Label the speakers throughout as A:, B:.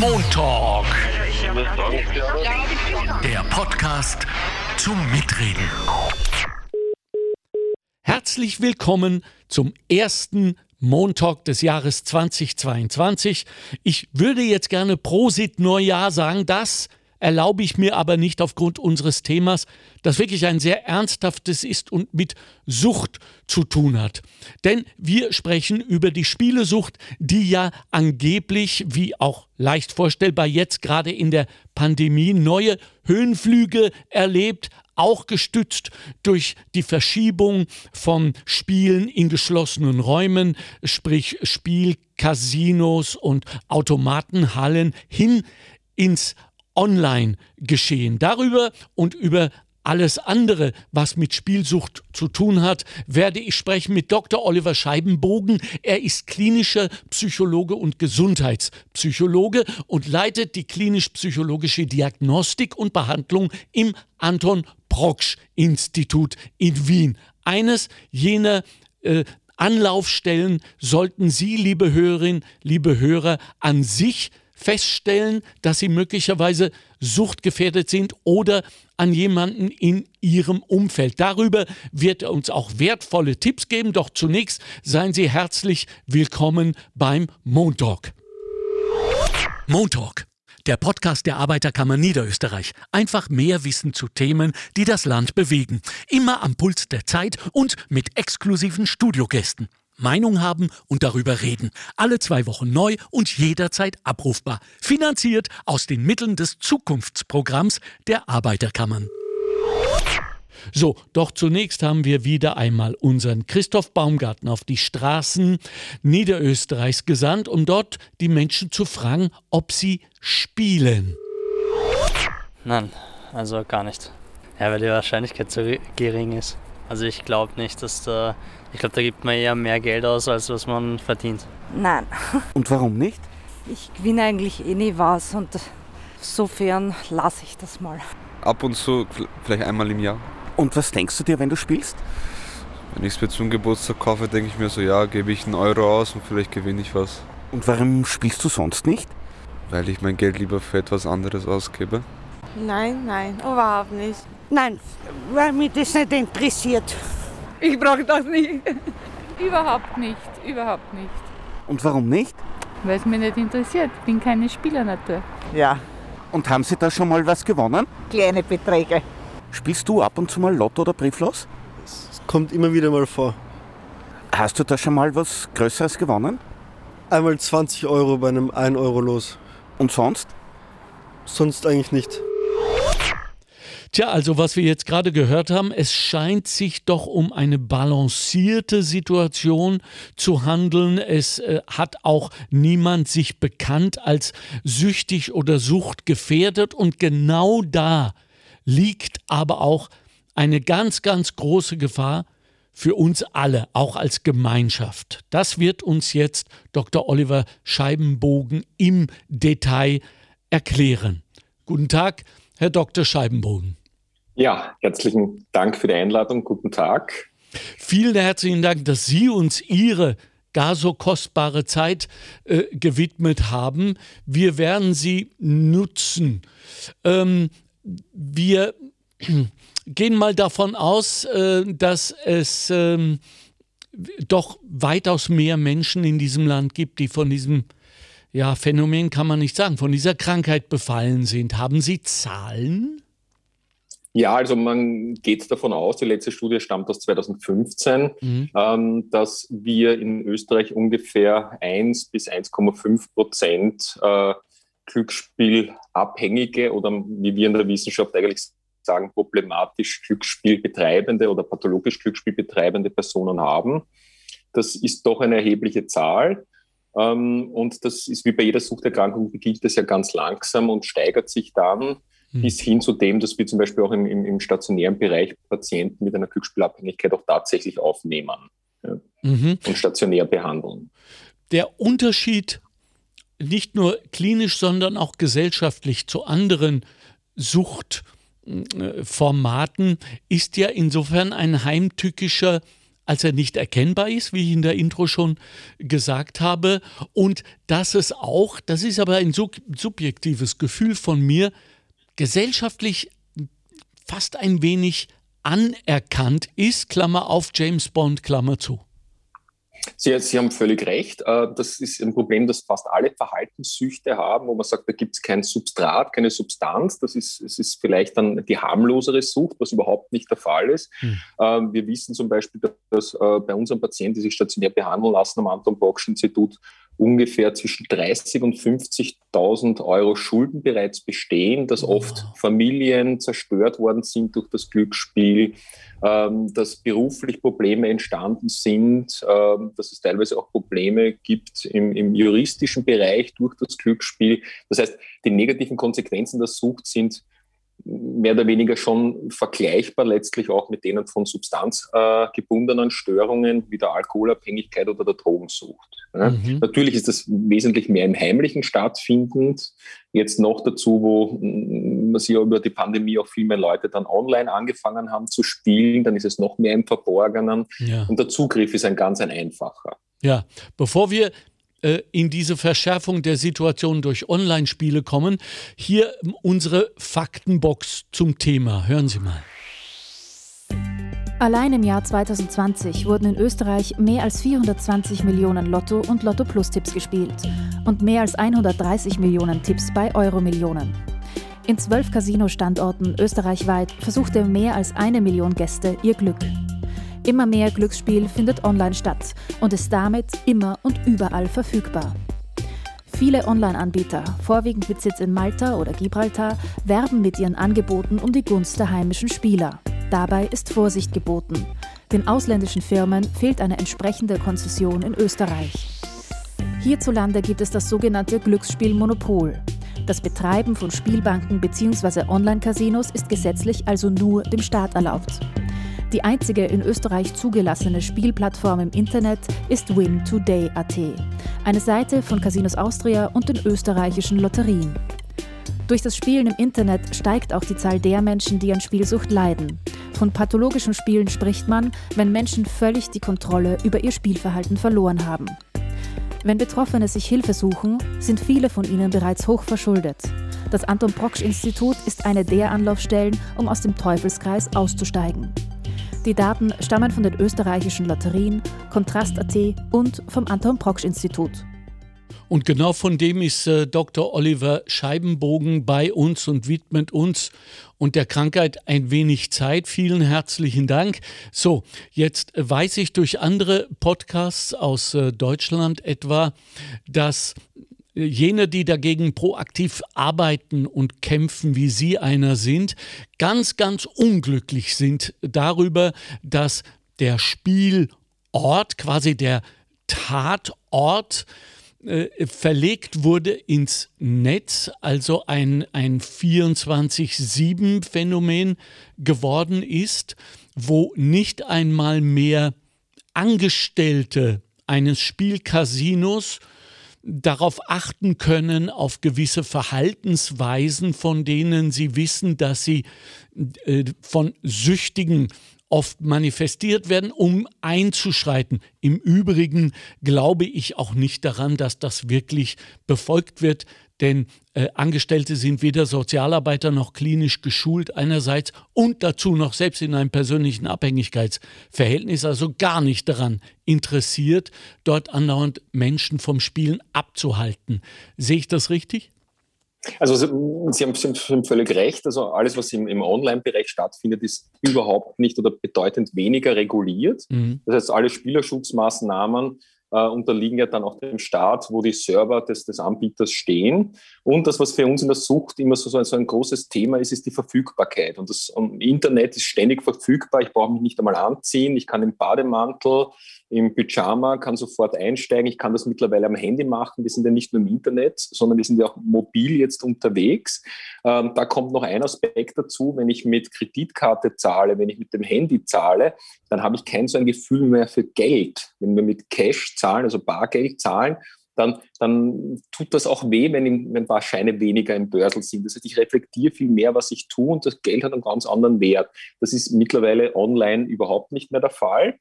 A: Montalk. Der Podcast zum Mitreden. Herzlich willkommen zum ersten Montalk des Jahres 2022. Ich würde jetzt gerne Prosit Neujahr sagen, das erlaube ich mir aber nicht aufgrund unseres Themas, das wirklich ein sehr ernsthaftes ist und mit Sucht zu tun hat. Denn wir sprechen über die Spielesucht, die ja angeblich, wie auch leicht vorstellbar jetzt gerade in der Pandemie, neue Höhenflüge erlebt, auch gestützt durch die Verschiebung von Spielen in geschlossenen Räumen, sprich Spielcasinos und Automatenhallen hin ins Online-Geschehen. Darüber und über alles andere, was mit Spielsucht zu tun hat, werde ich sprechen mit Dr. Oliver Scheibenbogen. Er ist klinischer Psychologe und Gesundheitspsychologe und leitet die klinisch-psychologische Diagnostik und Behandlung im Anton Proksch Institut in Wien. Eines jener äh, Anlaufstellen sollten Sie, liebe Hörerinnen, liebe Hörer, an sich feststellen, dass sie möglicherweise suchtgefährdet sind oder an jemanden in ihrem Umfeld. Darüber wird er uns auch wertvolle Tipps geben. Doch zunächst seien Sie herzlich willkommen beim Montalk. Montalk, der Podcast der Arbeiterkammer Niederösterreich. Einfach mehr Wissen zu Themen, die das Land bewegen. Immer am Puls der Zeit und mit exklusiven Studiogästen. Meinung haben und darüber reden. Alle zwei Wochen neu und jederzeit abrufbar. Finanziert aus den Mitteln des Zukunftsprogramms der Arbeiterkammern. So, doch zunächst haben wir wieder einmal unseren Christoph Baumgarten auf die Straßen Niederösterreichs gesandt, um dort die Menschen zu fragen, ob sie spielen.
B: Nein, also gar nicht. Ja, weil die Wahrscheinlichkeit so gering ist. Also ich glaube nicht, dass da, ich glaube, da gibt man eher mehr Geld aus, als was man verdient.
C: Nein.
D: Und warum nicht?
C: Ich gewinne eigentlich eh nie was und insofern lasse ich das mal.
E: Ab und zu, vielleicht einmal im Jahr.
D: Und was denkst du dir, wenn du spielst?
E: Wenn ich es mir zum Geburtstag kaufe, denke ich mir so, ja, gebe ich einen Euro aus und vielleicht gewinne ich was.
D: Und warum spielst du sonst nicht?
E: Weil ich mein Geld lieber für etwas anderes ausgebe.
F: Nein, nein, überhaupt nicht.
G: Nein, weil mich das nicht interessiert.
F: Ich brauche das nicht.
H: Überhaupt nicht, überhaupt nicht.
D: Und warum nicht?
H: Weil es mich nicht interessiert. Ich bin keine Spielernatur.
G: Ja.
D: Und haben Sie da schon mal was gewonnen?
G: Kleine Beträge.
D: Spielst du ab und zu mal Lotto oder Brieflos?
I: Es kommt immer wieder mal vor.
D: Hast du da schon mal was Größeres gewonnen?
I: Einmal 20 Euro bei einem 1 Euro los.
D: Und sonst?
I: Sonst eigentlich nicht.
A: Tja, also was wir jetzt gerade gehört haben, es scheint sich doch um eine balancierte Situation zu handeln. Es äh, hat auch niemand sich bekannt als süchtig oder suchtgefährdet und genau da liegt aber auch eine ganz, ganz große Gefahr für uns alle, auch als Gemeinschaft. Das wird uns jetzt Dr. Oliver Scheibenbogen im Detail erklären. Guten Tag, Herr Dr. Scheibenbogen.
J: Ja, herzlichen Dank für die Einladung. Guten Tag.
A: Vielen herzlichen Dank, dass Sie uns Ihre gar so kostbare Zeit äh, gewidmet haben. Wir werden sie nutzen. Ähm, wir gehen mal davon aus, äh, dass es äh, doch weitaus mehr Menschen in diesem Land gibt, die von diesem ja, Phänomen kann man nicht sagen, von dieser Krankheit befallen sind. Haben Sie Zahlen?
J: Ja, also man geht davon aus, die letzte Studie stammt aus 2015, mhm. ähm, dass wir in Österreich ungefähr 1 bis 1,5 Prozent äh, Glücksspielabhängige oder wie wir in der Wissenschaft eigentlich sagen, problematisch Glücksspielbetreibende oder pathologisch Glücksspielbetreibende Personen haben. Das ist doch eine erhebliche Zahl. Ähm, und das ist wie bei jeder Suchterkrankung, beginnt das ja ganz langsam und steigert sich dann mhm. bis hin zu dem, dass wir zum Beispiel auch im, im, im, stationären Bereich Patienten mit einer Glücksspielabhängigkeit auch tatsächlich aufnehmen ja, mhm. und stationär behandeln.
A: Der Unterschied nicht nur klinisch, sondern auch gesellschaftlich zu anderen Suchtformaten ist ja insofern ein heimtückischer als er nicht erkennbar ist, wie ich in der Intro schon gesagt habe. Und dass es auch, das ist aber ein subjektives Gefühl von mir, gesellschaftlich fast ein wenig anerkannt ist, Klammer auf James Bond, Klammer zu.
J: Sie, Sie, haben völlig recht. Äh, das ist ein Problem, das fast alle Verhaltenssüchte haben, wo man sagt, da gibt es kein Substrat, keine Substanz. Das ist, es ist vielleicht dann die harmlosere Sucht, was überhaupt nicht der Fall ist. Hm. Wir wissen zum Beispiel, dass äh, bei unseren Patienten, die sich stationär behandeln lassen am Anton Bocksch Institut, ungefähr zwischen 30.000 und 50.000 Euro Schulden bereits bestehen, dass oft Familien zerstört worden sind durch das Glücksspiel, ähm, dass beruflich Probleme entstanden sind, ähm, dass es teilweise auch Probleme gibt im, im juristischen Bereich durch das Glücksspiel. Das heißt, die negativen Konsequenzen der Sucht sind mehr oder weniger schon vergleichbar letztlich auch mit denen von substanzgebundenen Störungen wie der Alkoholabhängigkeit oder der Drogensucht. Mhm. Natürlich ist das wesentlich mehr im Heimlichen stattfindend. Jetzt noch dazu, wo man sich ja über die Pandemie auch viel mehr Leute dann online angefangen haben zu spielen, dann ist es noch mehr im Verborgenen. Ja. Und der Zugriff ist ein ganz ein einfacher.
A: Ja, bevor wir äh, in diese Verschärfung der Situation durch Online-Spiele kommen. Hier unsere Faktenbox zum Thema. Hören Sie mal.
K: Allein im Jahr 2020 wurden in Österreich mehr als 420 Millionen Lotto- und Lotto-Plus-Tipps gespielt und mehr als 130 Millionen Tipps bei Euro-Millionen. In zwölf Casino-Standorten österreichweit versuchte mehr als eine Million Gäste ihr Glück. Immer mehr Glücksspiel findet online statt und ist damit immer und überall verfügbar. Viele Online-Anbieter, vorwiegend mit Sitz in Malta oder Gibraltar, werben mit ihren Angeboten um die Gunst der heimischen Spieler. Dabei ist Vorsicht geboten. Den ausländischen Firmen fehlt eine entsprechende Konzession in Österreich. Hierzulande gibt es das sogenannte Glücksspielmonopol. Das Betreiben von Spielbanken bzw. Online-Casinos ist gesetzlich also nur dem Staat erlaubt. Die einzige in Österreich zugelassene Spielplattform im Internet ist WinToday.at, eine Seite von Casinos Austria und den österreichischen Lotterien. Durch das Spielen im Internet steigt auch die Zahl der Menschen, die an Spielsucht leiden. Von pathologischen Spielen spricht man, wenn Menschen völlig die Kontrolle über ihr Spielverhalten verloren haben. Wenn Betroffene sich Hilfe suchen, sind viele von ihnen bereits hoch verschuldet. Das Anton Proksch Institut ist eine der Anlaufstellen, um aus dem Teufelskreis auszusteigen. Die Daten stammen von den österreichischen Lotterien, Kontrast.at und vom Anton Proksch Institut.
A: Und genau von dem ist äh, Dr. Oliver Scheibenbogen bei uns und widmet uns und der Krankheit ein wenig Zeit. Vielen herzlichen Dank. So, jetzt weiß ich durch andere Podcasts aus äh, Deutschland etwa, dass jene, die dagegen proaktiv arbeiten und kämpfen, wie Sie einer sind, ganz, ganz unglücklich sind darüber, dass der Spielort, quasi der Tatort, äh, verlegt wurde ins Netz, also ein, ein 24-7-Phänomen geworden ist, wo nicht einmal mehr Angestellte eines Spielcasinos darauf achten können, auf gewisse Verhaltensweisen, von denen sie wissen, dass sie äh, von Süchtigen oft manifestiert werden, um einzuschreiten. Im Übrigen glaube ich auch nicht daran, dass das wirklich befolgt wird, denn äh, Angestellte sind weder Sozialarbeiter noch klinisch geschult einerseits und dazu noch selbst in einem persönlichen Abhängigkeitsverhältnis, also gar nicht daran interessiert, dort andauernd Menschen vom Spielen abzuhalten. Sehe ich das richtig?
J: Also Sie haben, Sie haben völlig recht. Also alles, was im, im Online-Bereich stattfindet, ist überhaupt nicht oder bedeutend weniger reguliert. Mhm. Das heißt, alle Spielerschutzmaßnahmen äh, unterliegen ja dann auch dem Staat, wo die Server des, des Anbieters stehen. Und das, was für uns in der Sucht immer so, so ein großes Thema ist, ist die Verfügbarkeit. Und das um, Internet ist ständig verfügbar. Ich brauche mich nicht einmal anziehen. Ich kann im Bademantel, im Pyjama, kann sofort einsteigen. Ich kann das mittlerweile am Handy machen. Wir sind ja nicht nur im Internet, sondern wir sind ja auch mobil jetzt unterwegs. Ähm, da kommt noch ein Aspekt dazu, wenn ich mit Kreditkarte zahle, wenn ich mit dem Handy zahle, dann habe ich kein so ein Gefühl mehr für Geld. Wenn wir mit Cash zahlen, also Bargeld zahlen, dann, dann tut das auch weh, wenn, ein paar Scheine weniger im Börsel sind. Das heißt, ich reflektiere viel mehr, was ich tue und das Geld hat einen ganz anderen Wert. Das ist mittlerweile online überhaupt nicht mehr der Fall.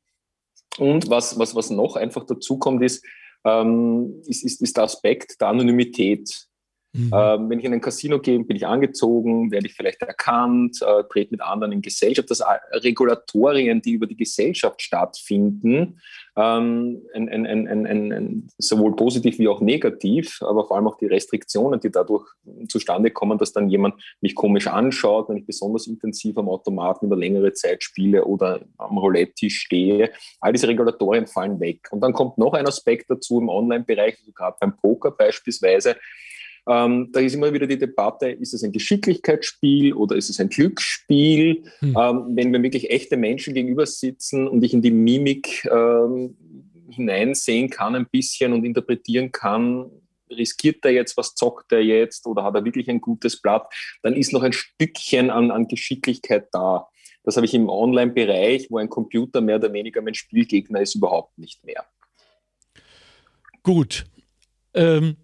J: Und was, was, was noch einfach dazu kommt, ist, ähm, ist, ist, ist der Aspekt der Anonymität. Mhm. Ähm, wenn ich in ein Casino gehe, bin ich angezogen, werde ich vielleicht erkannt, äh, trete mit anderen in Gesellschaft. Das Regulatorien, die über die Gesellschaft stattfinden, ähm, ein, ein, ein, sowohl positiv wie auch negativ, aber vor allem auch die Restriktionen, die dadurch zustande kommen, dass dann jemand mich komisch anschaut, wenn ich besonders intensiv am Automaten über längere Zeit spiele oder am Roulette-Tisch stehe. All diese Regulatorien fallen weg. Und dann kommt noch ein Aspekt dazu im Online-Bereich, also gerade beim Poker beispielsweise, ähm, da ist immer wieder die Debatte, ist es ein Geschicklichkeitsspiel oder ist es ein Glücksspiel? Hm. Ähm, wenn wir wirklich echte Menschen gegenüber sitzen und ich in die Mimik ähm, hineinsehen kann ein bisschen und interpretieren kann, riskiert er jetzt, was zockt er jetzt oder hat er wirklich ein gutes Blatt, dann ist noch ein Stückchen an, an Geschicklichkeit da. Das habe ich im Online-Bereich, wo ein Computer mehr oder weniger mein Spielgegner ist, überhaupt nicht mehr.
A: Gut. Ähm,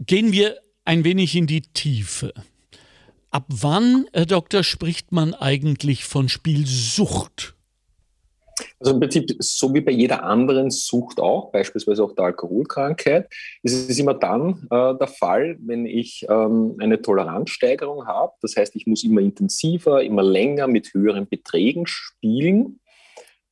A: gehen wir ein wenig in die Tiefe. Ab wann, Herr Doktor, spricht man eigentlich von Spielsucht?
J: Also im Prinzip, so wie bei jeder anderen Sucht auch, beispielsweise auch der Alkoholkrankheit, ist es immer dann äh, der Fall, wenn ich ähm, eine Toleranzsteigerung habe. Das heißt, ich muss immer intensiver, immer länger mit höheren Beträgen spielen.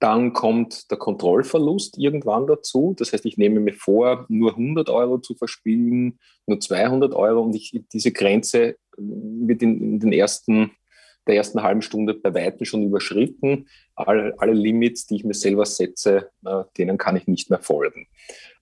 J: Dann kommt der Kontrollverlust irgendwann dazu. Das heißt, ich nehme mir vor, nur 100 Euro zu verspielen, nur 200 Euro und ich, diese Grenze wird in, in den ersten, der ersten halben Stunde bei weitem schon überschritten. All, alle Limits, die ich mir selber setze, äh, denen kann ich nicht mehr folgen.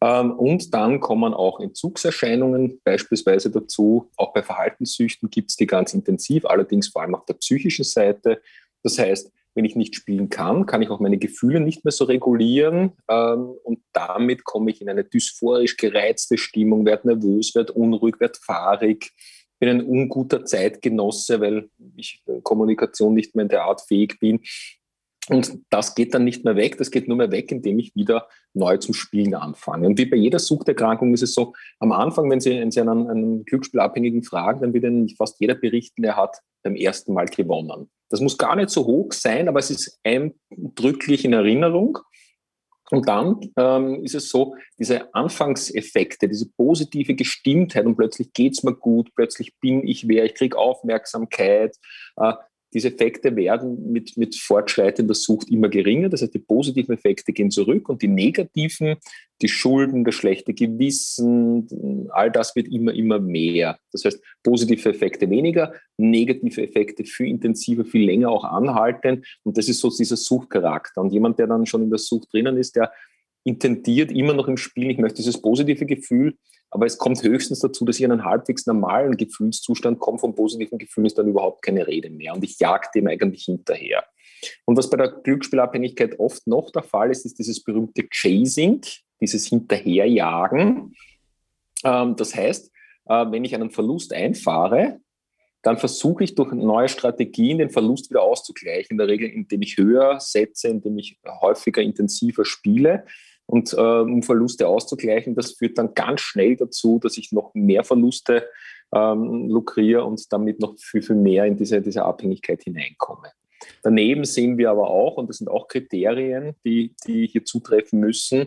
J: Ähm, und dann kommen auch Entzugserscheinungen beispielsweise dazu. Auch bei Verhaltenssüchten gibt es die ganz intensiv, allerdings vor allem auf der psychischen Seite. Das heißt, wenn ich nicht spielen kann, kann ich auch meine Gefühle nicht mehr so regulieren ähm, und damit komme ich in eine dysphorisch gereizte Stimmung, werde nervös, werde unruhig, werde fahrig, bin ein unguter Zeitgenosse, weil ich Kommunikation nicht mehr in der Art fähig bin. Und das geht dann nicht mehr weg, das geht nur mehr weg, indem ich wieder neu zum Spielen anfange. Und wie bei jeder Suchterkrankung ist es so, am Anfang, wenn Sie, wenn Sie einen, einen Glücksspielabhängigen fragen, dann wird Ihnen fast jeder berichten, er hat beim ersten Mal gewonnen. Das muss gar nicht so hoch sein, aber es ist eindrücklich in Erinnerung. Und dann ähm, ist es so, diese Anfangseffekte, diese positive Gestimmtheit und plötzlich geht es mir gut, plötzlich bin ich wer, ich kriege Aufmerksamkeit, äh, diese Effekte werden mit, mit fortschreitender Sucht immer geringer. Das heißt, die positiven Effekte gehen zurück und die negativen, die Schulden, das schlechte Gewissen, all das wird immer, immer mehr. Das heißt, positive Effekte weniger, negative Effekte viel intensiver, viel länger auch anhalten. Und das ist so dieser Suchtcharakter. Und jemand, der dann schon in der Sucht drinnen ist, der intendiert immer noch im Spiel, ich möchte dieses positive Gefühl, aber es kommt höchstens dazu, dass ich in einen halbwegs normalen Gefühlszustand komme. Vom positiven Gefühl ist dann überhaupt keine Rede mehr und ich jag dem eigentlich hinterher. Und was bei der Glücksspielabhängigkeit oft noch der Fall ist, ist dieses berühmte Chasing, dieses Hinterherjagen. Ähm, das heißt, äh, wenn ich einen Verlust einfahre, dann versuche ich durch neue Strategien den Verlust wieder auszugleichen. In der Regel, indem ich höher setze, indem ich häufiger, intensiver spiele und äh, um Verluste auszugleichen. Das führt dann ganz schnell dazu, dass ich noch mehr Verluste ähm, lukriere und damit noch viel, viel mehr in diese, diese Abhängigkeit hineinkomme. Daneben sehen wir aber auch, und das sind auch Kriterien, die, die hier zutreffen müssen,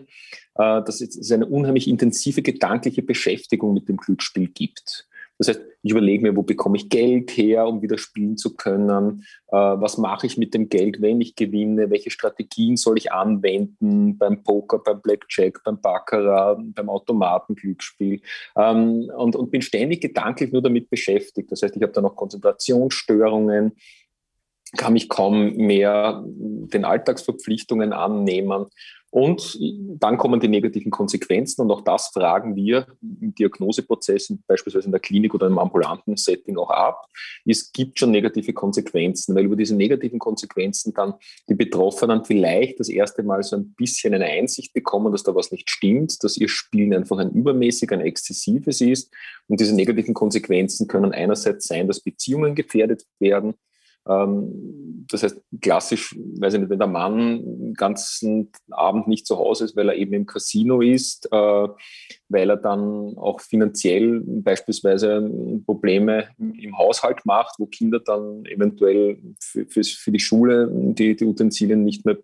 J: äh, dass es eine unheimlich intensive gedankliche Beschäftigung mit dem Glücksspiel gibt. Das heißt, ich überlege mir, wo bekomme ich Geld her, um wieder spielen zu können? Äh, was mache ich mit dem Geld, wenn ich gewinne? Welche Strategien soll ich anwenden beim Poker, beim Blackjack, beim Baccarat, beim Automatenglücksspiel? Ähm, und, und bin ständig gedanklich nur damit beschäftigt. Das heißt, ich habe da noch Konzentrationsstörungen, kann mich kaum mehr den Alltagsverpflichtungen annehmen. Und dann kommen die negativen Konsequenzen und auch das fragen wir im Diagnoseprozess, beispielsweise in der Klinik oder im ambulanten Setting auch ab. Es gibt schon negative Konsequenzen, weil über diese negativen Konsequenzen dann die Betroffenen vielleicht das erste Mal so ein bisschen eine Einsicht bekommen, dass da was nicht stimmt, dass ihr Spielen einfach ein übermäßig, ein exzessives ist. Und diese negativen Konsequenzen können einerseits sein, dass Beziehungen gefährdet werden, das heißt, klassisch, weiß ich nicht, wenn der Mann den ganzen Abend nicht zu Hause ist, weil er eben im Casino ist, äh, weil er dann auch finanziell beispielsweise Probleme im Haushalt macht, wo Kinder dann eventuell für, für, für die Schule die, die Utensilien nicht mehr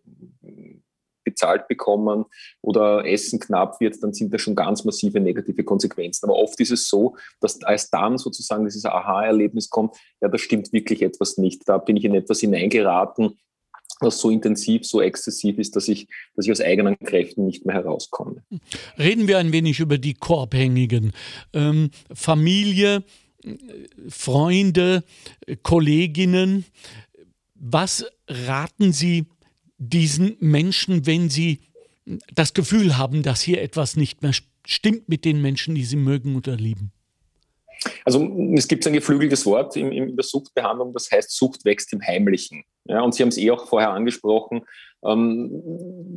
J: bezahlt bekommen oder Essen knapp wird, dann sind da schon ganz massive negative Konsequenzen. Aber oft ist es so, dass als dann sozusagen dieses Aha-Erlebnis kommt, ja, da stimmt wirklich etwas nicht. Da bin ich in etwas hineingeraten, was so intensiv, so exzessiv ist, dass ich, dass ich aus eigenen Kräften nicht mehr herauskomme.
A: Reden wir ein wenig über die Koabhängigen. Ähm, Familie, Freunde, Kolleginnen. Was raten Sie diesen Menschen, wenn sie das Gefühl haben, dass hier etwas nicht mehr stimmt mit den Menschen, die sie mögen oder lieben?
J: Also es gibt ein geflügeltes Wort in, in der Suchtbehandlung, das heißt, Sucht wächst im Heimlichen. Ja, und Sie haben es eh auch vorher angesprochen, ähm,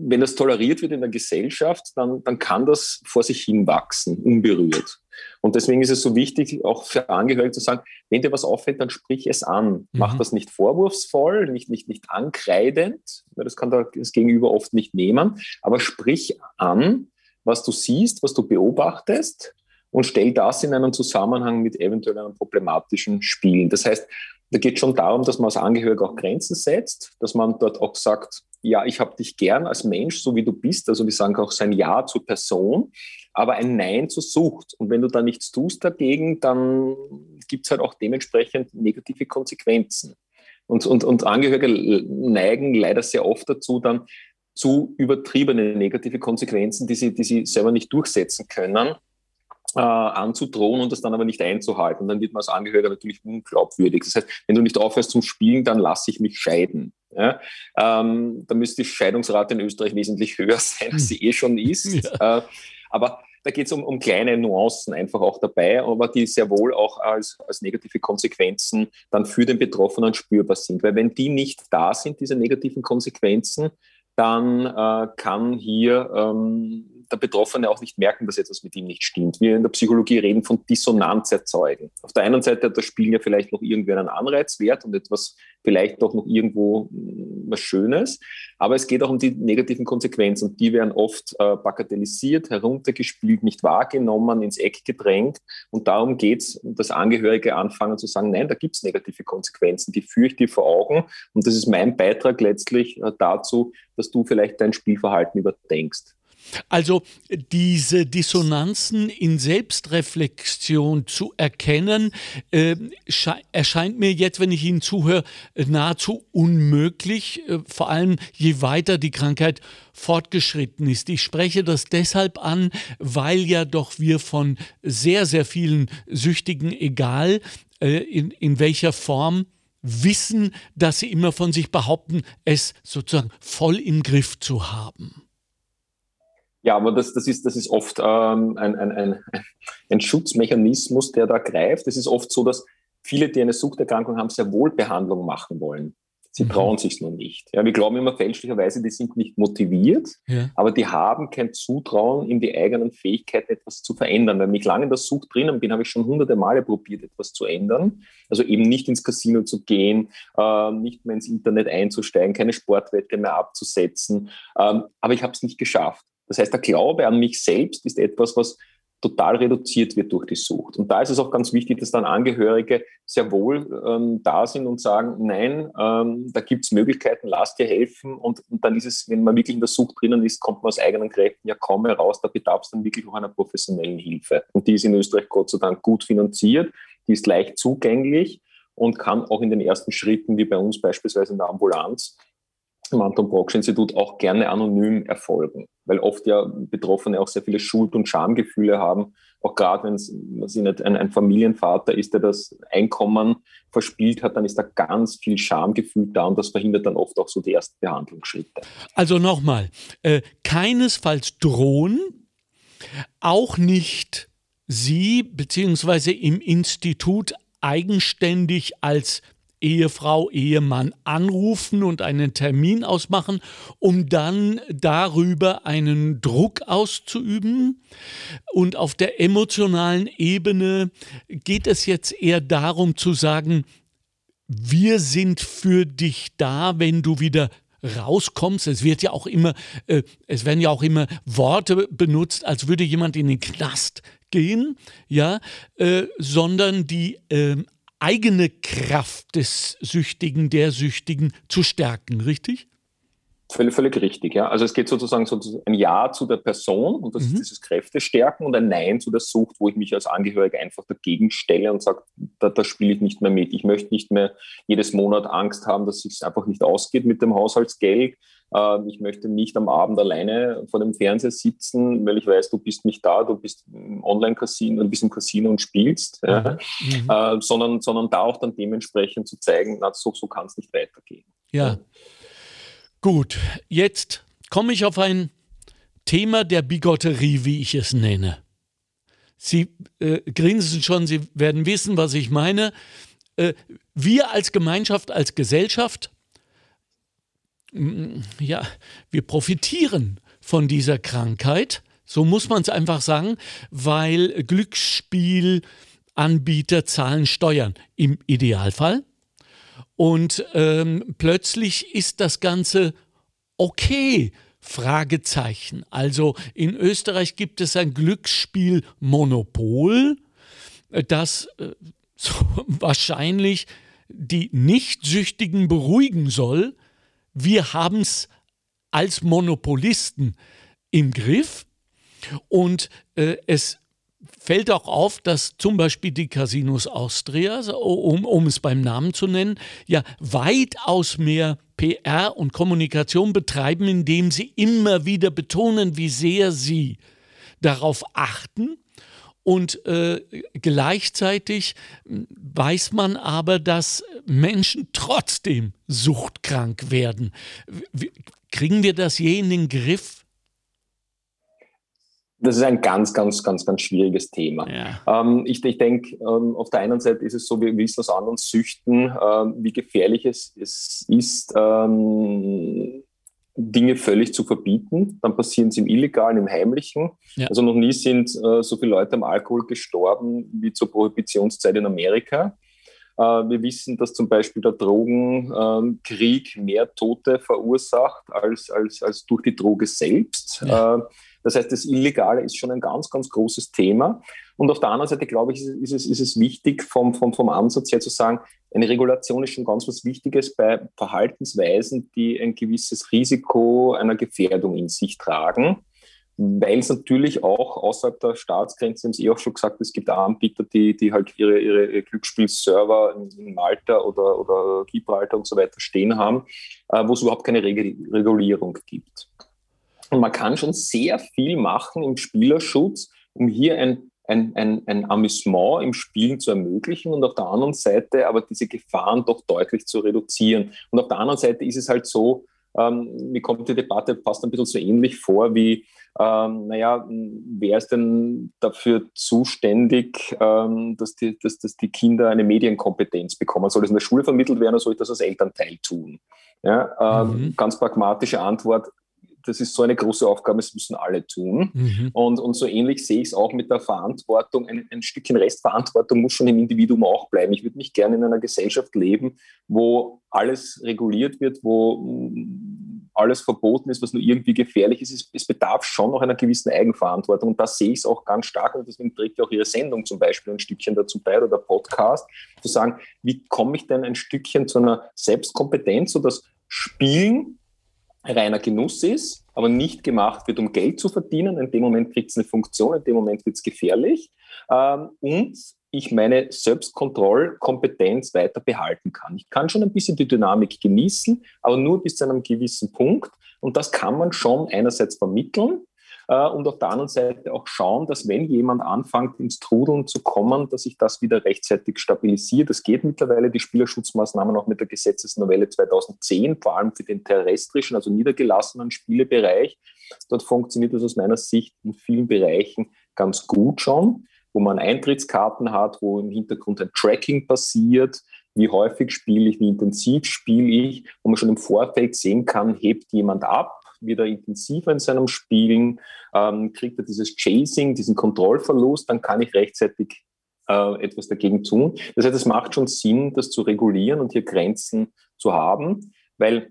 J: wenn das toleriert wird in der Gesellschaft, dann, dann kann das vor sich hin wachsen, unberührt. Und deswegen ist es so wichtig, auch für Angehörige zu sagen, wenn dir was auffällt, dann sprich es an. Mhm. Mach das nicht vorwurfsvoll, nicht, nicht, nicht ankreidend, weil das kann das Gegenüber oft nicht nehmen, aber sprich an, was du siehst, was du beobachtest und stell das in einen Zusammenhang mit eventuell einem problematischen Spielen. Das heißt, da geht es schon darum, dass man als Angehöriger auch Grenzen setzt, dass man dort auch sagt, ja, ich habe dich gern als Mensch, so wie du bist. Also wir sagen auch sein Ja zur Person, aber ein Nein zur Sucht. Und wenn du da nichts tust dagegen, dann gibt es halt auch dementsprechend negative Konsequenzen. Und, und, und Angehörige neigen leider sehr oft dazu, dann zu übertriebene negative Konsequenzen, die sie, die sie selber nicht durchsetzen können äh, anzudrohen und das dann aber nicht einzuhalten. dann wird man als Angehöriger natürlich unglaubwürdig. Das heißt, wenn du nicht aufhörst zum Spielen, dann lasse ich mich scheiden. Ja? Ähm, da müsste die Scheidungsrate in Österreich wesentlich höher sein, als sie eh schon ist. Ja. Äh, aber da geht es um, um kleine Nuancen einfach auch dabei, aber die sehr wohl auch als, als negative Konsequenzen dann für den Betroffenen spürbar sind. Weil wenn die nicht da sind, diese negativen Konsequenzen, dann äh, kann hier ähm, der Betroffene auch nicht merken, dass etwas mit ihm nicht stimmt. Wir in der Psychologie reden von Dissonanz erzeugen. Auf der einen Seite hat das Spiel ja vielleicht noch irgendwie einen Anreizwert und etwas vielleicht doch noch irgendwo hm, was Schönes, aber es geht auch um die negativen Konsequenzen. Und die werden oft äh, bagatellisiert, heruntergespielt, nicht wahrgenommen, ins Eck gedrängt. Und darum geht es, dass Angehörige anfangen zu sagen, nein, da gibt es negative Konsequenzen, die führe ich dir vor Augen. Und das ist mein Beitrag letztlich äh, dazu, dass du vielleicht dein Spielverhalten überdenkst.
A: Also diese Dissonanzen in Selbstreflexion zu erkennen, äh, erscheint mir jetzt, wenn ich Ihnen zuhöre, nahezu unmöglich, äh, vor allem je weiter die Krankheit fortgeschritten ist. Ich spreche das deshalb an, weil ja doch wir von sehr, sehr vielen Süchtigen, egal äh, in, in welcher Form, wissen, dass sie immer von sich behaupten, es sozusagen voll im Griff zu haben.
J: Ja, aber das, das, ist, das ist oft ähm, ein, ein, ein, ein Schutzmechanismus, der da greift. Es ist oft so, dass viele, die eine Suchterkrankung haben, sehr wohl Behandlung machen wollen. Sie mhm. trauen sich nur nicht. Ja, wir glauben immer fälschlicherweise, die sind nicht motiviert, ja. aber die haben kein Zutrauen in die eigenen Fähigkeiten, etwas zu verändern. Wenn ich lange in der Sucht drinnen bin, habe ich schon hunderte Male probiert, etwas zu ändern. Also eben nicht ins Casino zu gehen, äh, nicht mehr ins Internet einzusteigen, keine Sportwette mehr abzusetzen. Ähm, aber ich habe es nicht geschafft. Das heißt, der Glaube an mich selbst ist etwas, was total reduziert wird durch die Sucht. Und da ist es auch ganz wichtig, dass dann Angehörige sehr wohl ähm, da sind und sagen, nein, ähm, da gibt es Möglichkeiten, lass dir helfen. Und, und, dann ist es, wenn man wirklich in der Sucht drinnen ist, kommt man aus eigenen Kräften ja kaum mehr raus. Da bedarf es dann wirklich auch einer professionellen Hilfe. Und die ist in Österreich Gott sei Dank gut finanziert, die ist leicht zugänglich und kann auch in den ersten Schritten, wie bei uns beispielsweise in der Ambulanz, im Anton Brocksch Institut auch gerne anonym erfolgen, weil oft ja Betroffene auch sehr viele Schuld- und Schamgefühle haben, auch gerade wenn es ein, ein, Familienvater ist, der das Einkommen verspielt hat, dann ist da ganz viel Schamgefühl da und das verhindert dann oft auch so die ersten Behandlungsschritte.
A: Also nochmal, äh, keinesfalls drohen, auch nicht Sie beziehungsweise im Institut eigenständig als Ehefrau, Ehemann anrufen und einen Termin ausmachen, um dann darüber einen Druck auszuüben. Und auf der emotionalen Ebene geht es jetzt eher darum zu sagen, wir sind für dich da, wenn du wieder rauskommst. Es wird ja auch immer, äh, es werden ja auch immer Worte benutzt, als würde jemand in den Knast gehen, ja, äh, sondern die äh, eigene Kraft des Süchtigen, der Süchtigen zu stärken, richtig?
J: Völlig, völlig richtig, ja. Also es geht sozusagen so ein Ja zu der Person und das mhm. ist dieses Kräftestärken und ein Nein zu der Sucht, wo ich mich als Angehöriger einfach dagegen stelle und sage, da, da spiele ich nicht mehr mit. Ich möchte nicht mehr jedes Monat Angst haben, dass es einfach nicht ausgeht mit dem Haushaltsgeld. Ähm, ich möchte nicht am Abend alleine vor dem Fernseher sitzen, weil ich weiß, du bist nicht da, du bist im Online-Casino, du bist im Casino und spielst, mhm. ja. mhm. Äh, sondern, sondern da auch dann dementsprechend zu zeigen, na, so, so kann es nicht weitergehen.
A: Ja. Gut, jetzt komme ich auf ein Thema der Bigotterie, wie ich es nenne. Sie äh, grinsen schon, Sie werden wissen, was ich meine. Äh, wir als Gemeinschaft, als Gesellschaft, ja, wir profitieren von dieser Krankheit. So muss man es einfach sagen, weil Glücksspielanbieter zahlen Steuern im Idealfall. Und ähm, plötzlich ist das Ganze okay. Fragezeichen. Also in Österreich gibt es ein Glücksspielmonopol, das äh, so wahrscheinlich die Nichtsüchtigen beruhigen soll. Wir haben es als Monopolisten im Griff und äh, es fällt auch auf, dass zum Beispiel die Casinos Austria, um, um es beim Namen zu nennen, ja weitaus mehr PR und Kommunikation betreiben, indem sie immer wieder betonen, wie sehr sie darauf achten. Und äh, gleichzeitig weiß man aber, dass Menschen trotzdem suchtkrank werden. Kriegen wir das je in den Griff?
J: das ist ein ganz, ganz, ganz, ganz schwieriges Thema. Ja. Ähm, ich ich denke, ähm, auf der einen Seite ist es so, wir wissen aus anderen Süchten, ähm, wie gefährlich es, es ist, ähm, Dinge völlig zu verbieten. Dann passieren sie im Illegalen, im Heimlichen. Ja. Also noch nie sind äh, so viele Leute am Alkohol gestorben wie zur Prohibitionszeit in Amerika. Äh, wir wissen, dass zum Beispiel der Drogenkrieg mehr Tote verursacht als, als, als durch die Droge selbst. Ja. Äh, das heißt, das Illegale ist schon ein ganz, ganz großes Thema. Und auf der anderen Seite, glaube ich, ist es, ist es wichtig, vom, vom, vom Ansatz her zu sagen, eine Regulation ist schon ganz was Wichtiges bei Verhaltensweisen, die ein gewisses Risiko einer Gefährdung in sich tragen. Weil es natürlich auch außerhalb der Staatsgrenze, haben Sie eh auch schon gesagt, es gibt Anbieter, die, die halt ihre, ihre Glücksspielserver in Malta oder, oder Gibraltar und so weiter stehen haben, äh, wo es überhaupt keine Regulierung gibt. Und man kann schon sehr viel machen im Spielerschutz, um hier ein, ein, ein, ein Amüsement im Spielen zu ermöglichen und auf der anderen Seite aber diese Gefahren doch deutlich zu reduzieren. Und auf der anderen Seite ist es halt so, ähm, mir kommt die Debatte fast ein bisschen so ähnlich vor wie, ähm, naja, wer ist denn dafür zuständig, ähm, dass, die, dass, dass die Kinder eine Medienkompetenz bekommen? Soll das in der Schule vermittelt werden oder soll ich das als Elternteil tun? Ja, ähm, mhm. Ganz pragmatische Antwort, das ist so eine große Aufgabe, das müssen alle tun. Mhm. Und, und so ähnlich sehe ich es auch mit der Verantwortung. Ein, ein Stückchen Restverantwortung muss schon im Individuum auch bleiben. Ich würde mich gerne in einer Gesellschaft leben, wo alles reguliert wird, wo mm, alles verboten ist, was nur irgendwie gefährlich ist. Es, es bedarf schon noch einer gewissen Eigenverantwortung. Und da sehe ich es auch ganz stark. Und deswegen trägt ja auch Ihre Sendung zum Beispiel ein Stückchen dazu bei oder der Podcast, zu sagen, wie komme ich denn ein Stückchen zu einer Selbstkompetenz, sodass Spielen reiner Genuss ist, aber nicht gemacht wird, um Geld zu verdienen. In dem Moment kriegt es eine Funktion, in dem Moment wird es gefährlich. Ähm, und ich meine Selbstkontrollkompetenz weiter behalten kann. Ich kann schon ein bisschen die Dynamik genießen, aber nur bis zu einem gewissen Punkt. Und das kann man schon einerseits vermitteln, und auf der anderen Seite auch schauen, dass wenn jemand anfängt, ins Trudeln zu kommen, dass sich das wieder rechtzeitig stabilisiert. Es geht mittlerweile die Spielerschutzmaßnahmen auch mit der Gesetzesnovelle 2010, vor allem für den terrestrischen, also niedergelassenen Spielebereich. Dort funktioniert das aus meiner Sicht in vielen Bereichen ganz gut schon, wo man Eintrittskarten hat, wo im Hintergrund ein Tracking passiert, wie häufig spiele ich, wie intensiv spiele ich, wo man schon im Vorfeld sehen kann, hebt jemand ab, wieder intensiver in seinem Spielen, ähm, kriegt er dieses Chasing, diesen Kontrollverlust, dann kann ich rechtzeitig äh, etwas dagegen tun. Das heißt, es macht schon Sinn, das zu regulieren und hier Grenzen zu haben, weil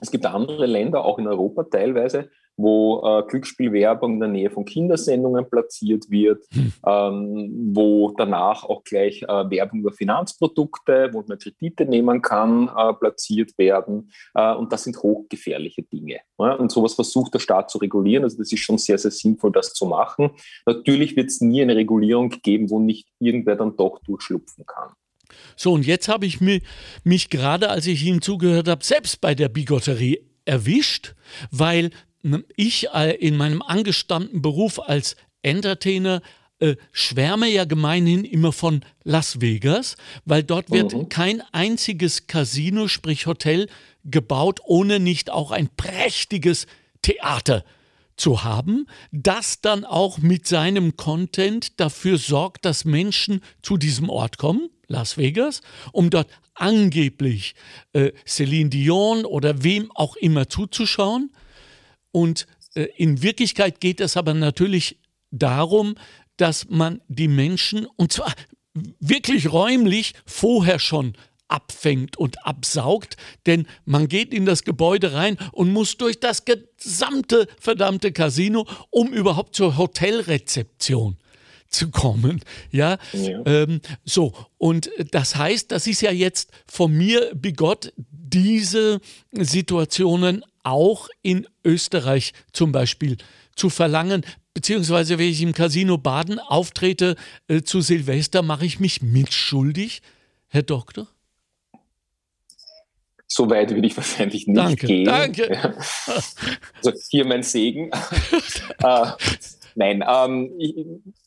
J: es gibt andere Länder, auch in Europa teilweise, wo äh, Glücksspielwerbung in der Nähe von Kindersendungen platziert wird, hm. ähm, wo danach auch gleich äh, Werbung über Finanzprodukte, wo man Kredite nehmen kann, äh, platziert werden. Äh, und das sind hochgefährliche Dinge. Ja? Und sowas versucht der Staat zu regulieren. Also das ist schon sehr, sehr sinnvoll, das zu machen. Natürlich wird es nie eine Regulierung geben, wo nicht irgendwer dann doch durchschlupfen kann.
A: So, und jetzt habe ich mich, mich gerade, als ich Ihnen zugehört habe, selbst bei der Bigotterie erwischt, weil ich äh, in meinem angestammten Beruf als Entertainer äh, schwärme ja gemeinhin immer von Las Vegas, weil dort wird mhm. kein einziges Casino, sprich Hotel, gebaut, ohne nicht auch ein prächtiges Theater zu haben, das dann auch mit seinem Content dafür sorgt, dass Menschen zu diesem Ort kommen, Las Vegas, um dort angeblich äh, Celine Dion oder wem auch immer zuzuschauen. Und äh, in Wirklichkeit geht es aber natürlich darum, dass man die Menschen, und zwar wirklich räumlich, vorher schon abfängt und absaugt, denn man geht in das Gebäude rein und muss durch das gesamte verdammte Casino, um überhaupt zur Hotelrezeption zu kommen. Ja, ja. Ähm, so. Und das heißt, das ist ja jetzt von mir bigott, diese Situationen auch in Österreich zum Beispiel zu verlangen. Beziehungsweise, wenn ich im Casino Baden auftrete äh, zu Silvester, mache ich mich mitschuldig, Herr Doktor?
J: So weit würde ich wahrscheinlich nicht
A: danke,
J: gehen.
A: Danke.
J: Also hier mein Segen. äh, nein, ähm, ich,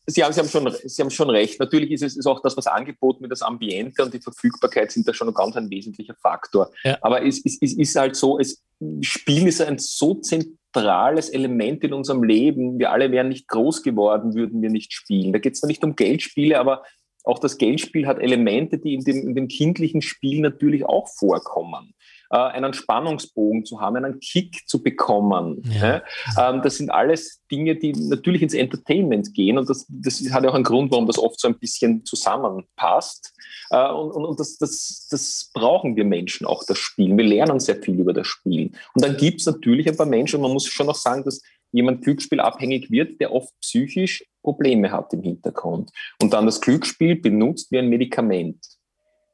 J: Sie, haben, Sie, haben schon, Sie haben schon recht. Natürlich ist es ist auch das, was angeboten wird, das Ambiente und die Verfügbarkeit sind da schon ganz ein wesentlicher Faktor. Ja. Aber es, es, es ist halt so, es, Spielen ist ein so zentrales Element in unserem Leben. Wir alle wären nicht groß geworden, würden wir nicht spielen. Da geht es zwar nicht um Geldspiele, aber auch das Geldspiel hat Elemente, die in dem, in dem kindlichen Spiel natürlich auch vorkommen. Äh, einen Spannungsbogen zu haben, einen Kick zu bekommen. Ja. Ähm, das sind alles Dinge, die natürlich ins Entertainment gehen und das, das hat ja auch einen Grund, warum das oft so ein bisschen zusammenpasst. Äh, und, und, und das, das, das brauchen wir Menschen auch, das Spielen. Wir lernen sehr viel über das Spielen. Und dann gibt es natürlich ein paar Menschen, und man muss schon auch sagen, dass jemand Glücksspielabhängig wird, der oft psychisch Probleme hat im Hintergrund und dann das Glücksspiel benutzt wie ein Medikament.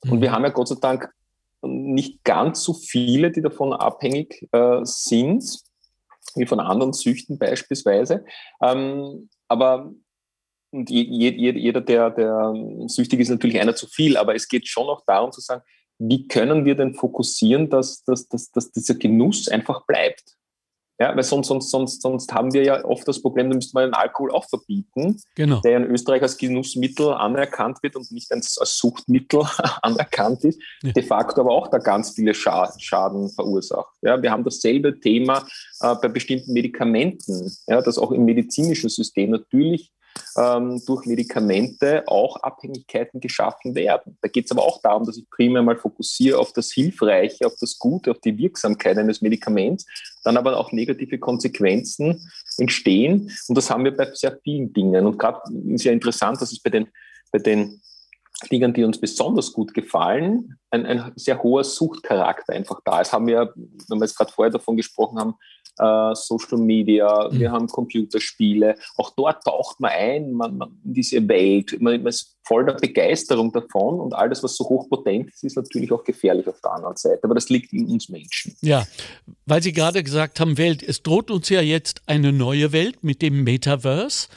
J: Und wir mhm. haben ja Gott sei Dank nicht ganz so viele, die davon abhängig äh, sind, wie von anderen Süchten beispielsweise. Ähm, aber und je, je, jeder, der, der süchtig ist, natürlich einer zu viel, aber es geht schon auch darum zu sagen, wie können wir denn fokussieren, dass, dass, dass, dass dieser Genuss einfach bleibt? Ja, weil sonst, sonst, sonst, sonst haben wir ja oft das Problem, da müsste man den Alkohol auch verbieten,
A: genau.
J: der in Österreich als Genussmittel anerkannt wird und nicht als, als Suchtmittel anerkannt ist, ja. de facto aber auch da ganz viele Schaden verursacht. Ja, wir haben dasselbe Thema äh, bei bestimmten Medikamenten, ja, dass auch im medizinischen System natürlich ähm, durch Medikamente auch Abhängigkeiten geschaffen werden. Da geht es aber auch darum, dass ich primär mal fokussiere auf das Hilfreiche, auf das Gute, auf die Wirksamkeit eines Medikaments, dann aber auch negative Konsequenzen entstehen. Und das haben wir bei sehr vielen Dingen. Und gerade ist ja interessant, dass es bei den, bei den Dingen, die uns besonders gut gefallen, ein, ein sehr hoher Suchtcharakter einfach da ist. Haben wir, wenn wir jetzt gerade vorher davon gesprochen haben, äh, Social Media, mhm. wir haben Computerspiele. Auch dort taucht man ein man, man, in diese Welt. Man, man ist voll der Begeisterung davon und alles, was so hochpotent ist, ist natürlich auch gefährlich auf der anderen Seite. Aber das liegt in uns Menschen.
A: Ja, weil Sie gerade gesagt haben, Welt, es droht uns ja jetzt eine neue Welt mit dem Metaverse.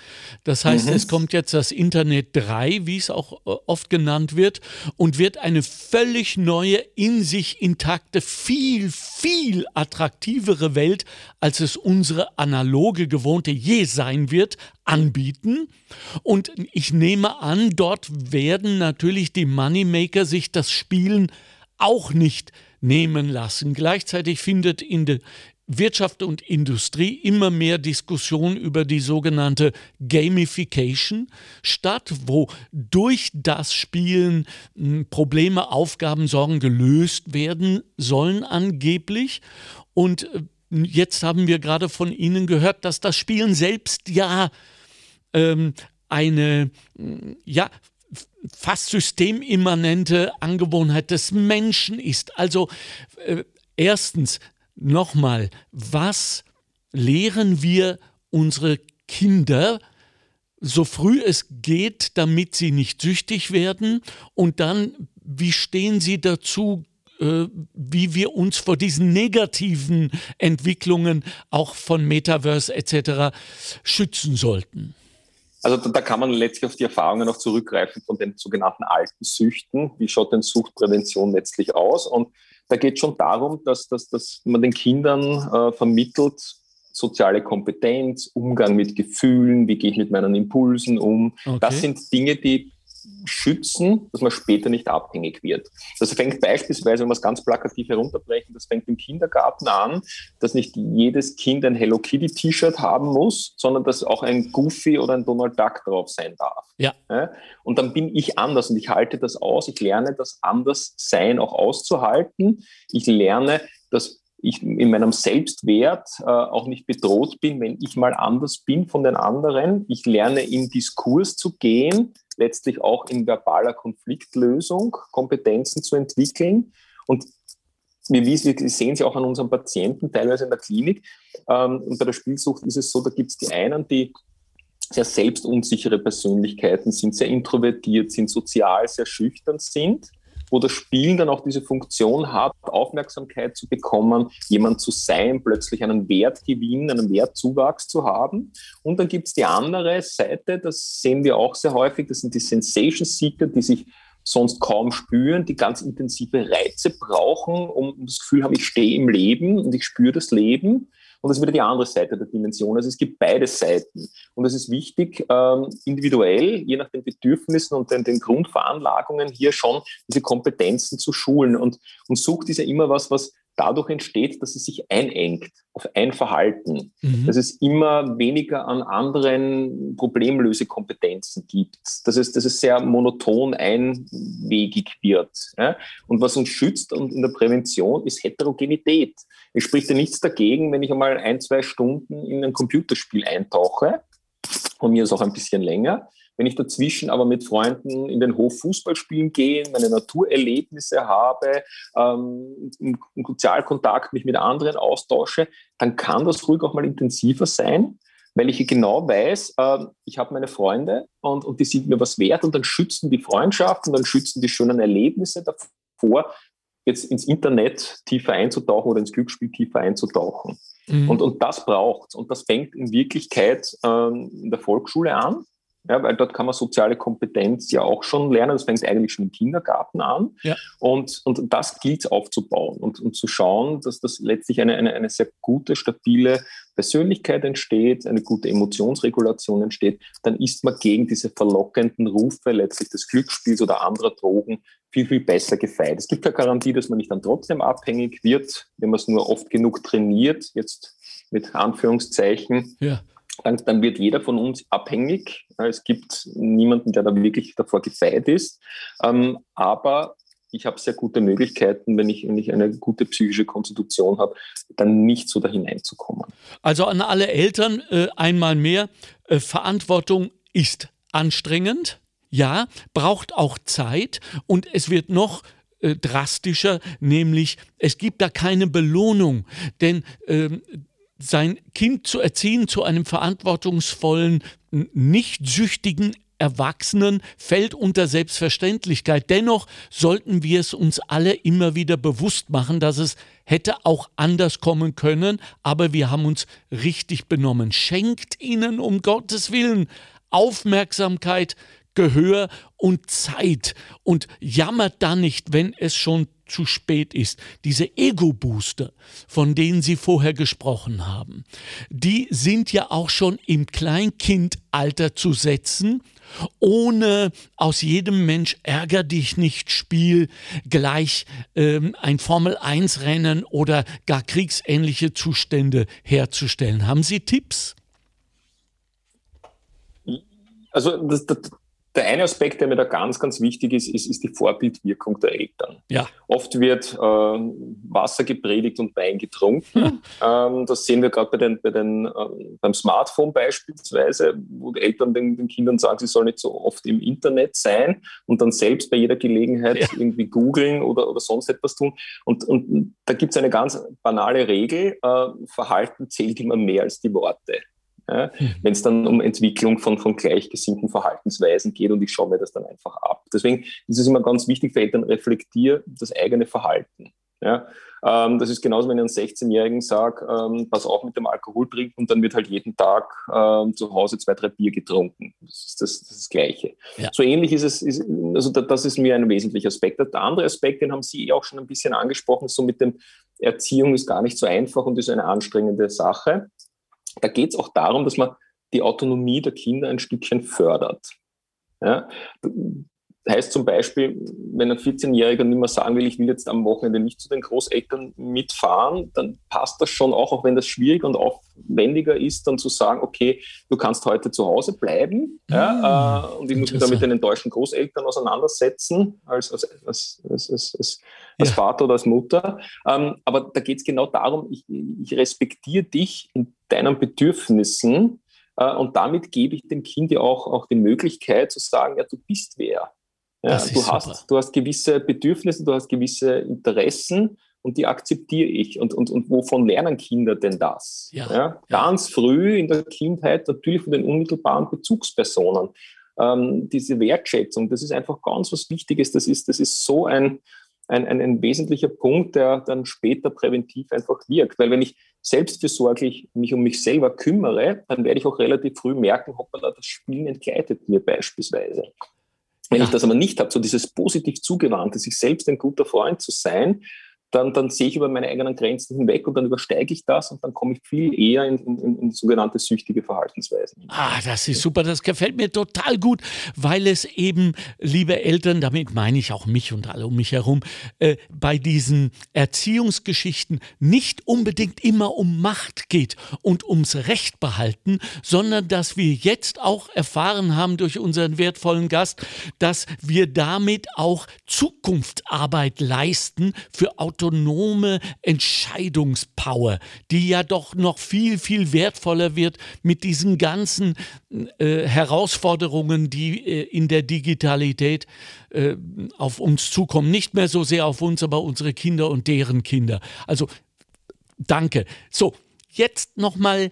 A: Das heißt, mhm. es kommt jetzt das Internet 3, wie es auch äh, oft genannt wird, und wird eine völlig neue, in sich intakte, viel, viel attraktivere Welt, als es unsere analoge, gewohnte je sein wird, anbieten. Und ich nehme an, dort werden natürlich die Moneymaker sich das Spielen auch nicht nehmen lassen. Gleichzeitig findet in der Wirtschaft und Industrie immer mehr Diskussion über die sogenannte Gamification statt, wo durch das Spielen hm, Probleme, Aufgaben, Sorgen gelöst werden sollen angeblich. Und äh, jetzt haben wir gerade von Ihnen gehört, dass das Spielen selbst ja ähm, eine ja, fast systemimmanente Angewohnheit des Menschen ist. Also äh, erstens nochmal, was lehren wir unsere Kinder so früh es geht, damit sie nicht süchtig werden? Und dann, wie stehen Sie dazu, äh, wie wir uns vor diesen negativen Entwicklungen auch von Metaverse etc. schützen sollten?
J: Also da, da, kann man letztlich auf die Erfahrungen noch zurückgreifen von den sogenannten alten Süchten. Wie schaut denn Suchtprävention letztlich aus? Und da geht es schon darum, dass, dass, dass man den Kindern äh, vermittelt, soziale Kompetenz, Umgang mit Gefühlen, wie gehe ich mit meinen Impulsen um. Okay. Das sind Dinge, die schützen, dass man später nicht abhängig wird. Das fängt beispielsweise, wenn wir es ganz plakativ herunterbrechen, das fängt im Kindergarten an, dass nicht jedes Kind ein Hello Kitty T-Shirt haben muss, sondern dass auch ein Goofy oder ein Donald Duck drauf sein darf.
A: Ja.
J: Und dann bin ich anders und ich halte das aus. Ich lerne das Anderssein auch auszuhalten. Ich lerne, dass ich in meinem Selbstwert äh, auch nicht bedroht bin, wenn ich mal anders bin von den anderen. Ich lerne in Diskurs zu gehen, letztlich auch in verbaler Konfliktlösung Kompetenzen zu entwickeln. Und wir, sehen sie auch an unseren Patienten, teilweise in der Klinik. Ähm, und bei der Spielsucht ist es so, da gibt es die einen, die sehr selbstunsichere Persönlichkeiten sind, sehr introvertiert sind, sozial sehr schüchtern sind wo das Spielen dann auch diese Funktion hat, Aufmerksamkeit zu bekommen, jemand zu sein, plötzlich einen Wertgewinn, einen Wertzuwachs zu haben. Und dann gibt es die andere Seite, das sehen wir auch sehr häufig, das sind die Sensation Seeker, die sich sonst kaum spüren, die ganz intensive Reize brauchen, um das Gefühl haben, ich stehe im Leben und ich spüre das Leben. Und das ist wieder die andere Seite der Dimension. Also es gibt beide Seiten. Und es ist wichtig, ähm, individuell, je nach den Bedürfnissen und den, den, Grundveranlagungen, hier schon diese Kompetenzen zu schulen. Und, und sucht ist ja immer was, was dadurch entsteht, dass es sich einengt auf ein Verhalten, mhm. dass es immer weniger an anderen Problemlösekompetenzen gibt, dass es, dass es sehr monoton einwegig wird. Ja? Und was uns schützt und in der Prävention ist Heterogenität. Es spricht ja nichts dagegen, wenn ich einmal ein, zwei Stunden in ein Computerspiel eintauche, von mir ist auch ein bisschen länger, wenn ich dazwischen aber mit Freunden in den Hof Fußball spielen gehe, meine Naturerlebnisse habe, ähm, im Sozialkontakt mich mit anderen austausche, dann kann das ruhig auch mal intensiver sein, weil ich genau weiß, äh, ich habe meine Freunde und, und die sind mir was wert und dann schützen die Freundschaft und dann schützen die schönen Erlebnisse davor, jetzt ins Internet tiefer einzutauchen oder ins Glücksspiel tiefer einzutauchen. Mhm. Und, und das braucht Und das fängt in Wirklichkeit ähm, in der Volksschule an. Ja, weil dort kann man soziale Kompetenz ja auch schon lernen. Das fängt eigentlich schon im Kindergarten an. Ja. Und, und das gilt aufzubauen und, und zu schauen, dass das letztlich eine, eine, eine sehr gute, stabile Persönlichkeit entsteht, eine gute Emotionsregulation entsteht. Dann ist man gegen diese verlockenden Rufe letztlich des Glücksspiels oder anderer Drogen viel, viel besser gefeit. Es gibt keine Garantie, dass man nicht dann trotzdem abhängig wird, wenn man es nur oft genug trainiert, jetzt mit Anführungszeichen. Ja dann, wird jeder von uns abhängig. Es gibt niemanden, der da wirklich davor gefeit ist. Ähm, aber ich habe sehr gute Möglichkeiten, wenn ich, wenn ich eine gute psychische Konstitution habe, dann nicht so da hineinzukommen.
A: Also an alle Eltern äh, einmal mehr, äh, Verantwortung ist anstrengend, ja, braucht auch Zeit und es wird noch äh, drastischer, nämlich es gibt da keine Belohnung, denn ähm, sein Kind zu erziehen zu einem verantwortungsvollen, nicht süchtigen Erwachsenen fällt unter Selbstverständlichkeit. Dennoch sollten wir es uns alle immer wieder bewusst machen, dass es hätte auch anders kommen können, aber wir haben uns richtig benommen. Schenkt ihnen um Gottes Willen Aufmerksamkeit, Gehör und Zeit und jammert dann nicht, wenn es schon zu spät ist. Diese Ego-Booster, von denen Sie vorher gesprochen haben, die sind ja auch schon im Kleinkindalter zu setzen, ohne aus jedem Mensch ärger dich nicht Spiel gleich ähm, ein Formel-1-Rennen oder gar kriegsähnliche Zustände herzustellen. Haben Sie Tipps?
J: Also das, das, der eine Aspekt, der mir da ganz, ganz wichtig ist, ist, ist die Vorbildwirkung der Eltern.
A: Ja.
J: Oft wird äh, Wasser gepredigt und Wein getrunken. ähm, das sehen wir gerade bei den, bei den, äh, beim Smartphone beispielsweise, wo die Eltern den, den, Kindern sagen, sie sollen nicht so oft im Internet sein und dann selbst bei jeder Gelegenheit ja. irgendwie googeln oder, oder sonst etwas tun. Und, und da gibt es eine ganz banale Regel, äh, Verhalten zählt immer mehr als die Worte ja, mhm. wenn es dann um Entwicklung von, von gleichgesinnten Verhaltensweisen geht und ich schaue mir das dann einfach ab. Deswegen ist es immer ganz wichtig für Eltern, reflektier das eigene Verhalten. Ja, ähm, das ist genauso, wenn ich einem 16-Jährigen sage, ähm, pass auf mit dem Alkohol trinken und dann wird halt jeden Tag ähm, zu Hause zwei, drei Bier getrunken. Das ist das, das, ist das Gleiche. Ja. So ähnlich ist es, ist, also das ist mir ein wesentlicher Aspekt. Der andere Aspekt, den haben Sie eh auch schon ein bisschen angesprochen, so mit dem Erziehung ist gar nicht so einfach und ist eine anstrengende Sache. Da geht es auch darum, dass man die Autonomie der Kinder ein Stückchen fördert. Ja? Heißt zum Beispiel, wenn ein 14-Jähriger nicht mehr sagen will, ich will jetzt am Wochenende nicht zu den Großeltern mitfahren, dann passt das schon auch, auch wenn das schwierig und aufwendiger ist, dann zu sagen, okay, du kannst heute zu Hause bleiben ja, äh, und ich muss mich da mit den enttäuschten Großeltern auseinandersetzen, als, als, als, als, als, als ja. Vater oder als Mutter. Ähm, aber da geht es genau darum, ich, ich respektiere dich in deinen Bedürfnissen äh, und damit gebe ich dem Kind ja auch, auch die Möglichkeit zu sagen, ja, du bist wer. Ja, du, hast, du hast gewisse Bedürfnisse, du hast gewisse Interessen und die akzeptiere ich. Und, und, und wovon lernen Kinder denn das? Ja, ja, ganz früh in der Kindheit natürlich von den unmittelbaren Bezugspersonen. Ähm, diese Wertschätzung, das ist einfach ganz was Wichtiges. Das ist, das ist so ein, ein, ein, ein wesentlicher Punkt, der dann später präventiv einfach wirkt. Weil wenn ich selbstversorglich mich um mich selber kümmere, dann werde ich auch relativ früh merken, hoppala, das Spielen entgleitet mir beispielsweise. Wenn ja. ich das aber nicht habe, so dieses positiv zugewandte, sich selbst ein guter Freund zu sein, dann, dann sehe ich über meine eigenen Grenzen hinweg und dann übersteige ich das und dann komme ich viel eher in, in, in sogenannte süchtige Verhaltensweisen.
A: Ah, das ist super, das gefällt mir total gut, weil es eben, liebe Eltern, damit meine ich auch mich und alle um mich herum, äh, bei diesen Erziehungsgeschichten nicht unbedingt immer um Macht geht und ums Recht behalten, sondern dass wir jetzt auch erfahren haben durch unseren wertvollen Gast, dass wir damit auch Zukunftsarbeit leisten für Autoritäten autonome Entscheidungspower, die ja doch noch viel, viel wertvoller wird mit diesen ganzen äh, Herausforderungen, die äh, in der Digitalität äh, auf uns zukommen. Nicht mehr so sehr auf uns, aber unsere Kinder und deren Kinder. Also danke. So, jetzt nochmal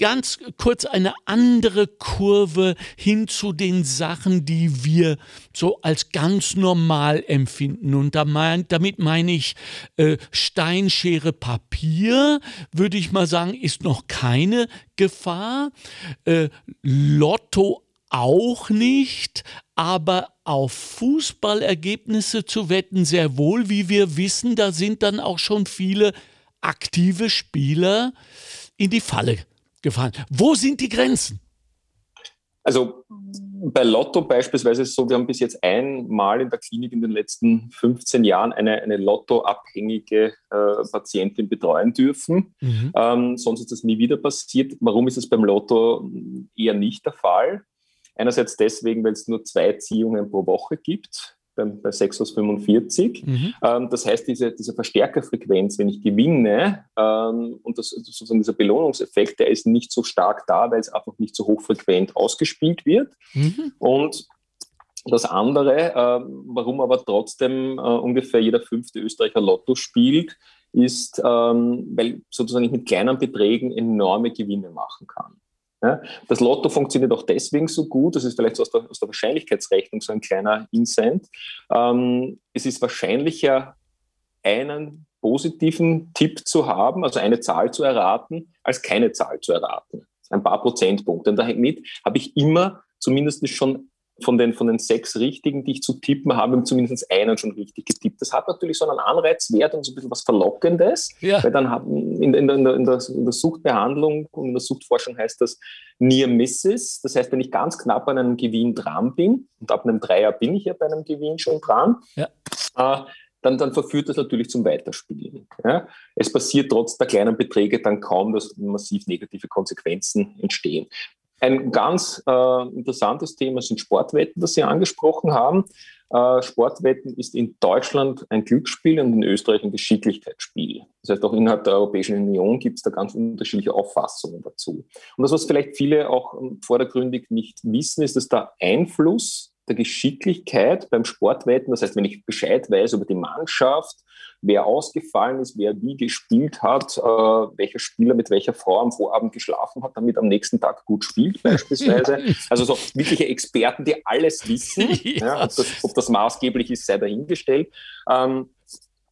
A: ganz kurz eine andere Kurve hin zu den Sachen, die wir so als ganz normal empfinden. Und damit meine ich äh, Steinschere Papier, würde ich mal sagen, ist noch keine Gefahr. Äh, Lotto auch nicht, aber auf Fußballergebnisse zu wetten sehr wohl, wie wir wissen, da sind dann auch schon viele aktive Spieler in die Falle gefallen. Wo sind die Grenzen?
J: Also bei Lotto beispielsweise ist es so, wir haben bis jetzt einmal in der Klinik in den letzten 15 Jahren eine, eine Lotto-abhängige äh, Patientin betreuen dürfen. Mhm. Ähm, sonst ist das nie wieder passiert. Warum ist es beim Lotto eher nicht der Fall? Einerseits deswegen, weil es nur zwei Ziehungen pro Woche gibt bei 6 aus 45. Mhm. Ähm, das heißt, diese, diese Verstärkerfrequenz, wenn ich gewinne ähm, und das, sozusagen dieser Belohnungseffekt, der ist nicht so stark da, weil es einfach nicht so hochfrequent ausgespielt wird. Mhm. Und das andere, äh, warum aber trotzdem äh, ungefähr jeder fünfte Österreicher Lotto spielt, ist, ähm, weil sozusagen ich mit kleinen Beträgen enorme Gewinne machen kann. Ja, das Lotto funktioniert auch deswegen so gut, das ist vielleicht so aus der, aus der Wahrscheinlichkeitsrechnung so ein kleiner Incent. Ähm, es ist wahrscheinlicher, einen positiven Tipp zu haben, also eine Zahl zu erraten, als keine Zahl zu erraten. Ein paar Prozentpunkte. Und damit habe ich immer zumindest schon von den, von den sechs richtigen, die ich zu tippen habe, zumindest einen schon richtig getippt. Das hat natürlich so einen Anreizwert und so ein bisschen was Verlockendes, ja. weil dann haben in, in, der, in, der, in, der, Suchtbehandlung und in der Suchtforschung heißt das Near Misses. Das heißt, wenn ich ganz knapp an einem Gewinn dran bin, und ab einem Dreier bin ich ja bei einem Gewinn schon dran, ja. äh, dann, dann verführt das natürlich zum Weiterspielen. Ja? Es passiert trotz der kleinen Beträge dann kaum, dass massiv negative Konsequenzen entstehen. Ein ganz äh, interessantes Thema sind Sportwetten, das Sie angesprochen haben. Äh, Sportwetten ist in Deutschland ein Glücksspiel und in Österreich ein Geschicklichkeitsspiel. Das heißt, auch innerhalb der Europäischen Union gibt es da ganz unterschiedliche Auffassungen dazu. Und das, was vielleicht viele auch vordergründig nicht wissen, ist, dass der Einfluss der Geschicklichkeit beim Sportwetten, das heißt, wenn ich Bescheid weiß über die Mannschaft, wer ausgefallen ist, wer wie gespielt hat, äh, welcher Spieler mit welcher Frau am Vorabend geschlafen hat, damit am nächsten Tag gut spielt beispielsweise. Also so wirkliche Experten, die alles wissen. Ja. Ja, ob, das, ob, das, maßgeblich ist, sei dahingestellt. Ähm,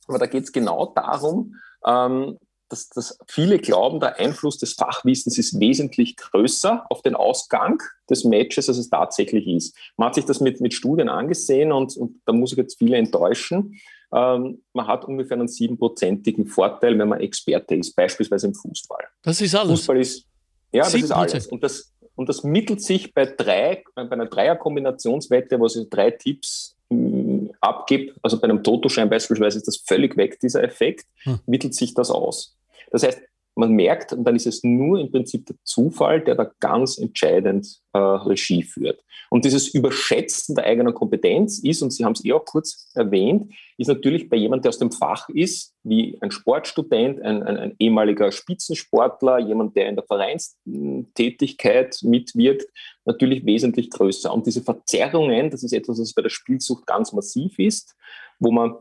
J: aber da geht es genau darum, ähm, dass, dass viele glauben, der Einfluss des Fachwissens ist wesentlich größer auf den Ausgang des Matches, als es tatsächlich ist. Man hat sich das mit, mit Studien angesehen und, und da muss ich jetzt viele enttäuschen. Ähm, man hat ungefähr einen siebenprozentigen Vorteil, wenn man Experte ist, beispielsweise im Fußball.
A: Das ist alles.
J: Fußball ist, ja, das 7%. ist alles. Und das, und das mittelt sich bei drei, bei einer Dreierkombinationswette, wo es drei Tipps mm, abgibt, also bei einem Totoschein beispielsweise ist das völlig weg, dieser Effekt, hm. mittelt sich das aus. Das heißt, man merkt, und dann ist es nur im Prinzip der Zufall, der da ganz entscheidend äh, Regie führt. Und dieses Überschätzen der eigenen Kompetenz ist, und Sie haben es eh auch kurz erwähnt, ist natürlich bei jemandem, der aus dem Fach ist, wie ein Sportstudent, ein, ein, ein ehemaliger Spitzensportler, jemand, der in der Vereinstätigkeit mitwirkt, natürlich wesentlich größer. Und diese Verzerrungen, das ist etwas, was bei der Spielsucht ganz massiv ist, wo man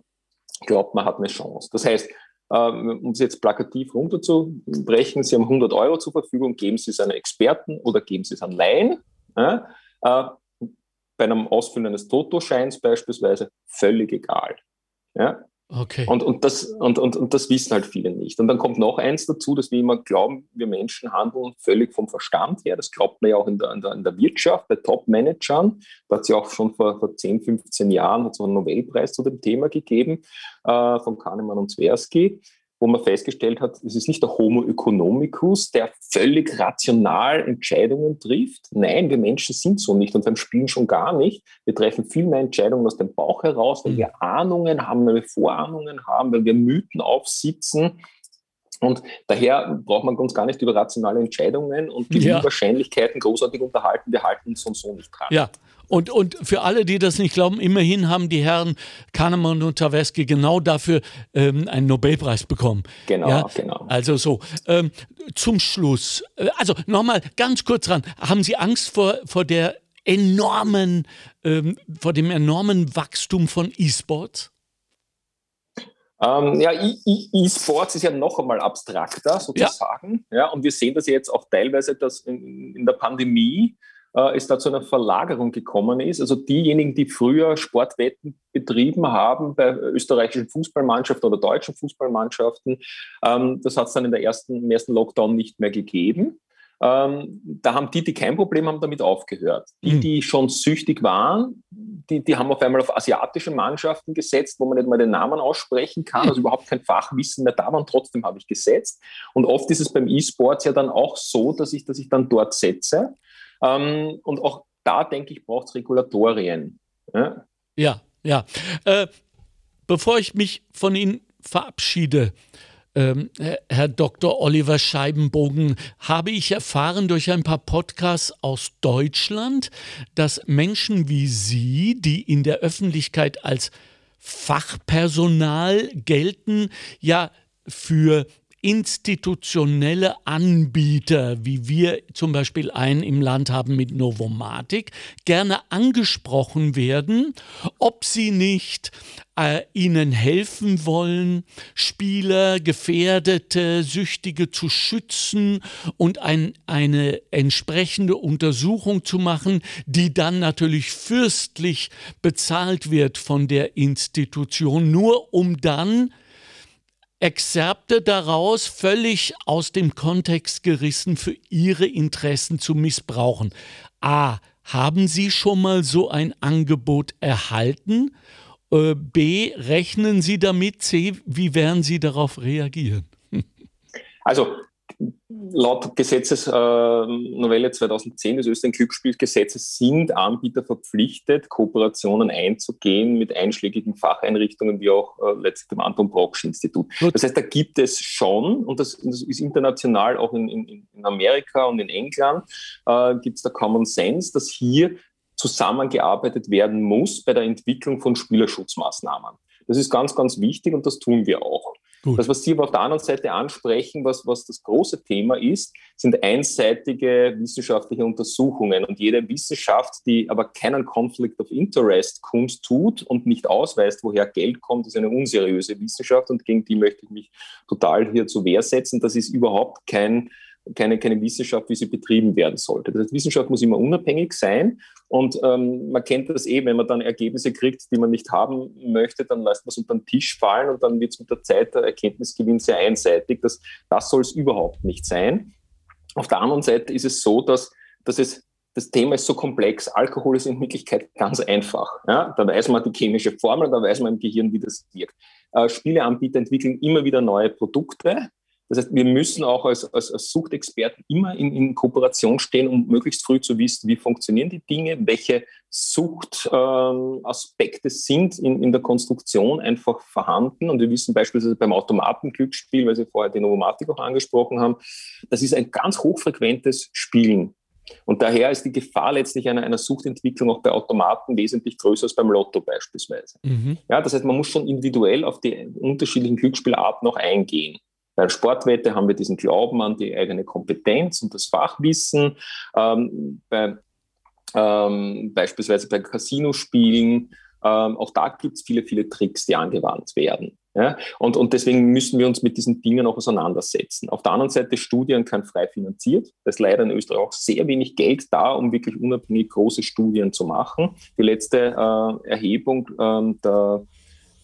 J: glaubt, man hat eine Chance. Das heißt, um es jetzt plakativ runterzubrechen, Sie haben 100 Euro zur Verfügung, geben Sie es an Experten oder geben Sie es an Laien. Ja? Äh, bei einem Ausfüllen eines Totoscheins beispielsweise völlig egal. Ja?
A: Okay.
J: Und, und, das, und, und, und das wissen halt viele nicht. Und dann kommt noch eins dazu, dass wir immer glauben, wir Menschen handeln völlig vom Verstand her. Das glaubt man ja auch in der, in der, in der Wirtschaft, bei Top-Managern. Da hat es ja auch schon vor, vor 10, 15 Jahren so einen Nobelpreis zu dem Thema gegeben, äh, von Kahnemann und Tversky wo man festgestellt hat, es ist nicht der Homo economicus, der völlig rational Entscheidungen trifft. Nein, wir Menschen sind so nicht und beim Spielen schon gar nicht. Wir treffen viel mehr Entscheidungen aus dem Bauch heraus, weil mhm. wir Ahnungen haben, weil wir Vorahnungen haben, weil wir Mythen aufsitzen. Und daher braucht man uns gar nicht über rationale Entscheidungen und die ja. Wahrscheinlichkeiten großartig unterhalten. Wir halten uns so und so nicht dran.
A: Ja, und, und für alle, die das nicht glauben, immerhin haben die Herren Kahnemann und Taveski genau dafür ähm, einen Nobelpreis bekommen.
J: Genau,
A: ja?
J: genau.
A: Also so, ähm, zum Schluss, äh, also nochmal ganz kurz dran, haben Sie Angst vor, vor der enormen, ähm, vor dem enormen Wachstum von E-Sports?
J: Ähm, ja, E-Sports ist ja noch einmal abstrakter sozusagen. Ja. ja. und wir sehen das jetzt auch teilweise, dass in, in der Pandemie äh, es da zu einer Verlagerung gekommen ist. Also diejenigen, die früher Sportwetten betrieben haben bei österreichischen Fußballmannschaften oder deutschen Fußballmannschaften, ähm, das hat es dann in der ersten, im ersten Lockdown nicht mehr gegeben. Ähm, da haben die, die kein Problem haben, damit aufgehört. Die, hm. die schon süchtig waren, die, die haben auf einmal auf asiatische Mannschaften gesetzt, wo man nicht mal den Namen aussprechen kann, also überhaupt kein Fachwissen mehr da war und trotzdem habe ich gesetzt. Und oft ist es beim E-Sports ja dann auch so, dass ich, dass ich dann dort setze. Ähm, und auch da, denke ich, braucht es Regulatorien.
A: Ja, ja. ja. Äh, bevor ich mich von Ihnen verabschiede, ähm, Herr Dr. Oliver Scheibenbogen, habe ich erfahren durch ein paar Podcasts aus Deutschland, dass Menschen wie Sie, die in der Öffentlichkeit als Fachpersonal gelten, ja für institutionelle Anbieter, wie wir zum Beispiel einen im Land haben mit Novomatic, gerne angesprochen werden, ob sie nicht äh, ihnen helfen wollen, Spieler, Gefährdete, Süchtige zu schützen und ein, eine entsprechende Untersuchung zu machen, die dann natürlich fürstlich bezahlt wird von der Institution, nur um dann Exzerpte daraus völlig aus dem Kontext gerissen für ihre Interessen zu missbrauchen. A. Haben Sie schon mal so ein Angebot erhalten? Äh, B. Rechnen Sie damit? C. Wie werden Sie darauf reagieren?
J: Also laut Gesetzesnovelle äh, 2010 des österreichischen Glücksspielgesetzes sind Anbieter verpflichtet, Kooperationen einzugehen mit einschlägigen Facheinrichtungen wie auch äh, letztlich dem Anton Brocksch Institut. Das heißt, da gibt es schon, und das, das ist international auch in, in, in, Amerika und in England, äh, gibt es da Common Sense, dass hier zusammengearbeitet werden muss bei der Entwicklung von Spielerschutzmaßnahmen. Das ist ganz, ganz wichtig und das tun wir auch. Gut. Das, was Sie aber auf der anderen Seite ansprechen, was, was das große Thema ist, sind einseitige wissenschaftliche Untersuchungen. Und jede Wissenschaft, die aber keinen Conflict of Interest kundtut und nicht ausweist, woher Geld kommt, ist eine unseriöse Wissenschaft und gegen die möchte ich mich total hier zur Wehr setzen. Das ist überhaupt kein keine, keine Wissenschaft, wie sie betrieben werden sollte. Das heißt, Wissenschaft muss immer unabhängig sein und ähm, man kennt das eh, wenn man dann Ergebnisse kriegt, die man nicht haben möchte, dann lässt man es unter den Tisch fallen und dann wird es mit der Zeit der Erkenntnisgewinn sehr einseitig. Das, das soll es überhaupt nicht sein. Auf der anderen Seite ist es so, dass, dass es das Thema ist so komplex. Alkohol ist in Wirklichkeit ganz einfach. Ja? Da weiß man die chemische Formel, da weiß man im Gehirn, wie das wirkt. Äh, Spieleanbieter entwickeln immer wieder neue Produkte das heißt, wir müssen auch als, als, als Suchtexperten immer in, in, Kooperation stehen, um möglichst früh zu wissen, wie funktionieren die Dinge, welche Suchtaspekte ähm, sind in, in, der Konstruktion einfach vorhanden. Und wir wissen beispielsweise beim Automatenglücksspiel, weil Sie vorher die Novomatik auch angesprochen haben, das ist ein ganz hochfrequentes Spielen. Und daher ist die Gefahr letztlich einer, einer Suchtentwicklung auch bei Automaten wesentlich größer als beim Lotto beispielsweise. Mhm. Ja, das heißt, man muss schon individuell auf die unterschiedlichen Glücksspielarten noch eingehen. Bei der Sportwette haben wir diesen Glauben an die eigene Kompetenz und das Fachwissen. Ähm, bei, ähm, beispielsweise bei Casinospielen, ähm, auch da gibt es viele, viele Tricks, die angewandt werden. Ja? Und, und deswegen müssen wir uns mit diesen Dingen auch auseinandersetzen. Auf der anderen Seite, Studien können frei finanziert. Da ist leider in Österreich auch sehr wenig Geld da, um wirklich unabhängig große Studien zu machen. Die letzte äh, Erhebung äh, der der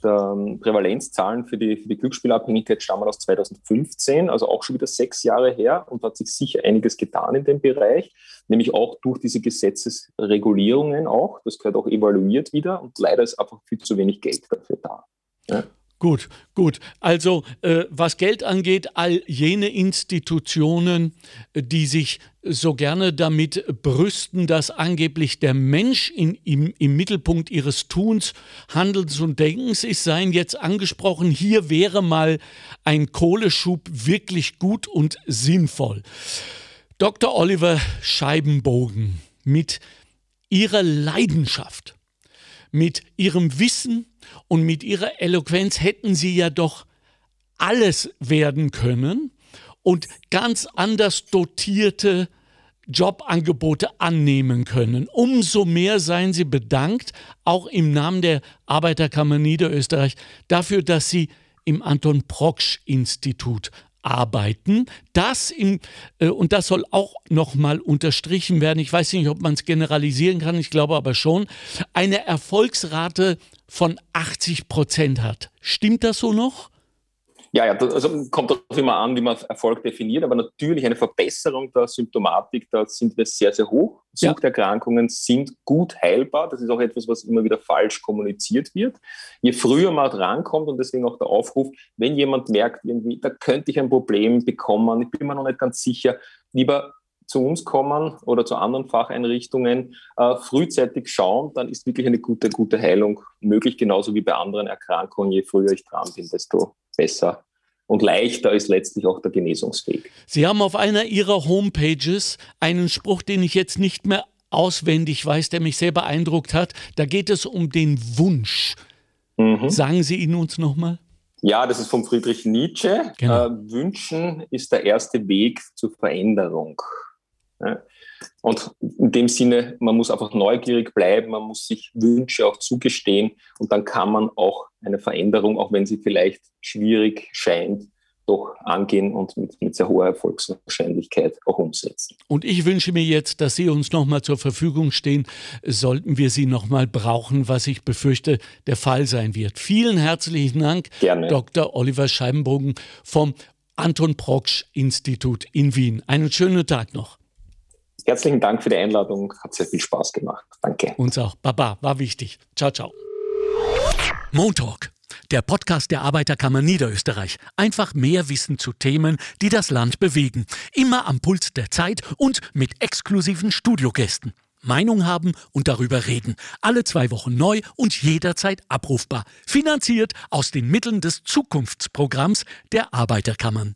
J: ähm, Prävalenzzahlen für die, für die Glücksspielabhängigkeit stammen aus 2015, also auch schon wieder sechs Jahre her und hat sich sicher einiges getan in dem Bereich, nämlich auch durch diese Gesetzesregulierungen auch. Das gehört auch evaluiert wieder und leider ist einfach viel zu wenig Geld dafür da. Ja.
A: Gut, gut. Also äh, was Geld angeht, all jene Institutionen, die sich so gerne damit brüsten, dass angeblich der Mensch in, im, im Mittelpunkt ihres Tuns, Handelns und Denkens ist, seien jetzt angesprochen, hier wäre mal ein Kohleschub wirklich gut und sinnvoll. Dr. Oliver Scheibenbogen mit ihrer Leidenschaft, mit ihrem Wissen, und mit ihrer Eloquenz hätten sie ja doch alles werden können und ganz anders dotierte Jobangebote annehmen können. Umso mehr seien sie bedankt, auch im Namen der Arbeiterkammer Niederösterreich, dafür, dass sie im Anton Proksch Institut arbeiten. Das im, äh, und das soll auch nochmal unterstrichen werden. Ich weiß nicht, ob man es generalisieren kann, ich glaube aber schon. Eine Erfolgsrate von 80 Prozent hat. Stimmt das so noch?
J: Ja, ja, das, also kommt auch immer an, wie man Erfolg definiert, aber natürlich eine Verbesserung der Symptomatik, da sind wir sehr, sehr hoch. Suchterkrankungen ja. sind gut heilbar. Das ist auch etwas, was immer wieder falsch kommuniziert wird. Je früher man drankommt und deswegen auch der Aufruf, wenn jemand merkt, irgendwie, da könnte ich ein Problem bekommen, ich bin mir noch nicht ganz sicher, lieber zu uns kommen oder zu anderen Facheinrichtungen, äh, frühzeitig schauen, dann ist wirklich eine gute, gute Heilung möglich, genauso wie bei anderen Erkrankungen. Je früher ich dran bin, desto besser und leichter ist letztlich auch der Genesungsweg.
A: Sie haben auf einer Ihrer Homepages einen Spruch, den ich jetzt nicht mehr auswendig weiß, der mich sehr beeindruckt hat. Da geht es um den Wunsch. Mhm. Sagen Sie ihn uns nochmal?
J: Ja, das ist von Friedrich Nietzsche. Genau. Äh, Wünschen ist der erste Weg zur Veränderung. Und in dem Sinne, man muss einfach neugierig bleiben, man muss sich Wünsche auch zugestehen und dann kann man auch eine Veränderung, auch wenn sie vielleicht schwierig scheint, doch angehen und mit, mit, sehr hoher Erfolgswahrscheinlichkeit auch umsetzen.
A: Und ich wünsche mir jetzt, dass Sie uns nochmal zur Verfügung stehen, sollten wir Sie nochmal brauchen, was ich befürchte, der Fall sein wird. Vielen herzlichen Dank, Gerne. Dr. Oliver Scheibenbogen vom Anton Proksch Institut in Wien. Einen schönen Tag noch.
J: Herzlichen Dank für die Einladung, hat sehr viel Spaß gemacht. Danke.
A: Uns auch. Baba, war wichtig. Ciao, ciao. Montalk der Podcast der Arbeiterkammer Niederösterreich. Einfach mehr Wissen zu Themen, die das Land bewegen. Immer am Puls der Zeit und mit exklusiven Studiogästen. Meinung haben und darüber reden. Alle zwei Wochen neu und jederzeit abrufbar. Finanziert aus den Mitteln des Zukunftsprogramms der Arbeiterkammern.